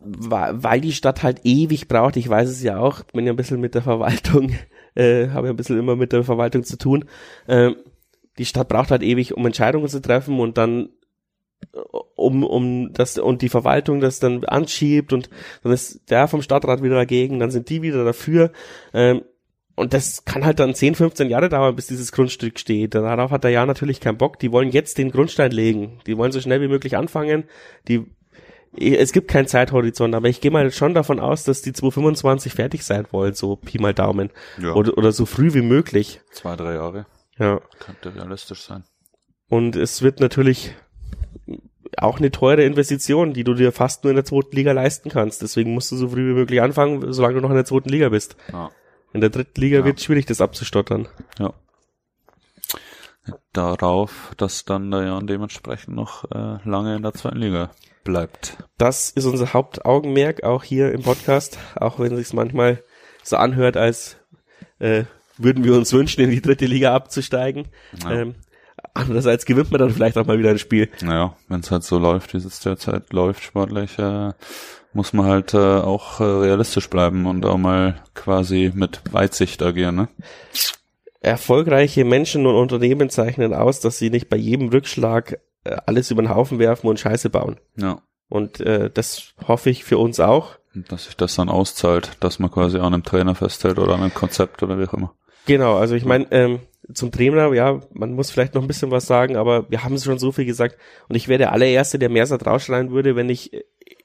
weil die Stadt halt ewig braucht, ich weiß es ja auch, bin ja ein bisschen mit der Verwaltung, äh, habe ja ein bisschen immer mit der Verwaltung zu tun. Ähm, die Stadt braucht halt ewig, um Entscheidungen zu treffen und dann um um das und die Verwaltung das dann anschiebt und dann ist der vom Stadtrat wieder dagegen, dann sind die wieder dafür. Ähm, und das kann halt dann 10, 15 Jahre dauern, bis dieses Grundstück steht. Darauf hat der Jahr natürlich keinen Bock. Die wollen jetzt den Grundstein legen. Die wollen so schnell wie möglich anfangen. Die es gibt keinen Zeithorizont, aber ich gehe mal schon davon aus, dass die 2025 fertig sein wollen, so Pi mal Daumen. Ja. Oder, oder so früh wie möglich. Zwei, drei Jahre. Ja. Könnte realistisch sein. Und es wird natürlich auch eine teure Investition, die du dir fast nur in der zweiten Liga leisten kannst. Deswegen musst du so früh wie möglich anfangen, solange du noch in der zweiten Liga bist. Ja. In der dritten Liga ja. wird es schwierig, das abzustottern. Ja. Darauf, dass dann der Jan dementsprechend noch äh, lange in der zweiten Liga bleibt. Das ist unser Hauptaugenmerk auch hier im Podcast, auch wenn es sich manchmal so anhört, als äh, würden wir uns wünschen, in die dritte Liga abzusteigen. Ja. Ähm, andererseits gewinnt man dann vielleicht auch mal wieder ein Spiel. Naja, wenn es halt so läuft, wie es derzeit läuft sportlich, äh, muss man halt äh, auch äh, realistisch bleiben und auch mal quasi mit Weitsicht agieren. Ne? Erfolgreiche Menschen und Unternehmen zeichnen aus, dass sie nicht bei jedem Rückschlag äh, alles über den Haufen werfen und Scheiße bauen. Ja. Und äh, das hoffe ich für uns auch. Dass sich das dann auszahlt, dass man quasi an einem Trainer festhält oder an einem Konzept oder wie auch immer. Genau, also ich meine, ähm, zum Trainer, ja, man muss vielleicht noch ein bisschen was sagen, aber wir haben schon so viel gesagt. Und ich wäre der allererste, der Mersat rausschreien würde, wenn ich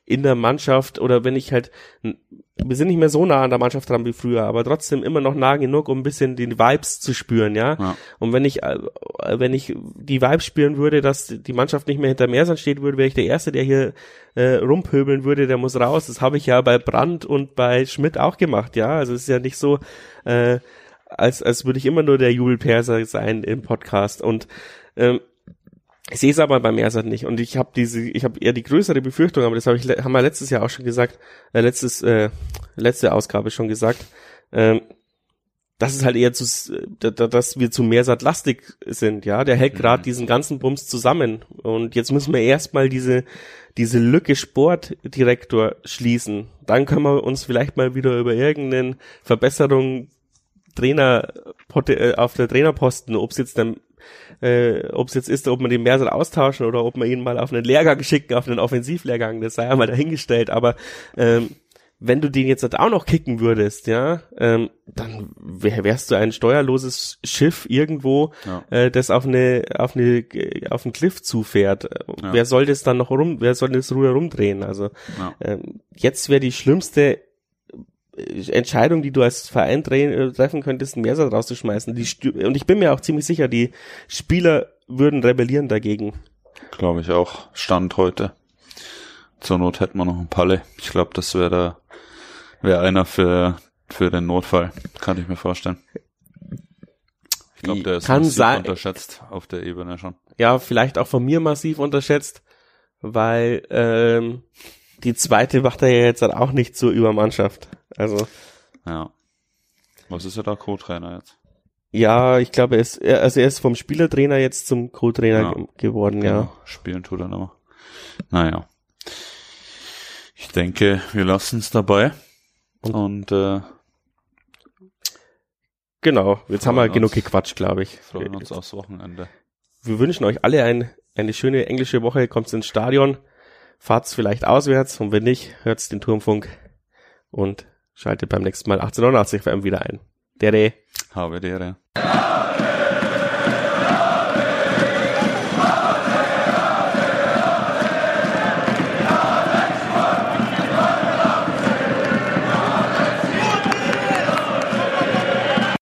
in der Mannschaft oder wenn ich halt, wir sind nicht mehr so nah an der Mannschaft dran wie früher, aber trotzdem immer noch nah genug, um ein bisschen die Vibes zu spüren, ja. ja. Und wenn ich, äh, wenn ich die Vibes spüren würde, dass die Mannschaft nicht mehr hinter Mersat steht würde, wäre ich der Erste, der hier äh, rumpöbeln würde, der muss raus. Das habe ich ja bei Brandt und bei Schmidt auch gemacht, ja. Also es ist ja nicht so, äh, als, als würde ich immer nur der Jubelperser sein im Podcast. Und ähm, ich sehe es aber beim Mersat nicht und ich habe diese, ich habe eher die größere Befürchtung, aber das habe ich, haben wir letztes Jahr auch schon gesagt, äh, letztes, äh, letzte Ausgabe schon gesagt, ähm, dass es halt eher zu, dass wir zu Mersat-lastig sind, ja. Der hält gerade mhm. diesen ganzen Bums zusammen und jetzt müssen wir erstmal diese diese Lücke Sportdirektor schließen. Dann können wir uns vielleicht mal wieder über irgendeine Verbesserung Trainer äh, auf der Trainerposten, ob es jetzt dann äh, ob es jetzt ist, ob man den Mersel austauschen oder ob man ihn mal auf einen Lehrgang schicken, auf einen Offensivlehrgang, das sei ja mal dahingestellt, aber ähm, wenn du den jetzt halt auch noch kicken würdest, ja, ähm, dann wär, wärst du ein steuerloses Schiff irgendwo, ja. äh, das auf eine auf eine auf einen Cliff zufährt. Ja. Wer soll das dann noch rum? Wer soll das Ruder rumdrehen? Also ja. ähm, jetzt wäre die schlimmste Entscheidung, die du als Verein äh, treffen könntest, einen Mersat rauszuschmeißen. Die, und ich bin mir auch ziemlich sicher, die Spieler würden rebellieren dagegen. Glaube ich auch. Stand heute. Zur Not hätten wir noch einen Palle. Ich glaube, das wäre da wäre einer für für den Notfall, kann ich mir vorstellen. Ich glaube, der ist massiv sein, unterschätzt auf der Ebene schon. Ja, vielleicht auch von mir massiv unterschätzt, weil ähm, die zweite macht er ja jetzt auch nicht so über Mannschaft. Also. Ja. Was ist er da Co-Trainer jetzt? Ja, ich glaube, er ist, also er ist vom Spielertrainer jetzt zum Co-Trainer ja. geworden, ja. Genau. Spielen tut er nochmal. Naja. Ich denke, wir lassen es dabei. Und, und äh, genau, jetzt haben wir genug gequatscht, glaube ich. Freuen uns aufs Wochenende. Wir wünschen euch alle ein, eine schöne englische Woche. Kommt ins Stadion, fahrt's vielleicht auswärts und wenn nicht, hört's den Turmfunk und Schaltet beim nächsten Mal 1889 FM wieder ein. Dere. Habe Dere.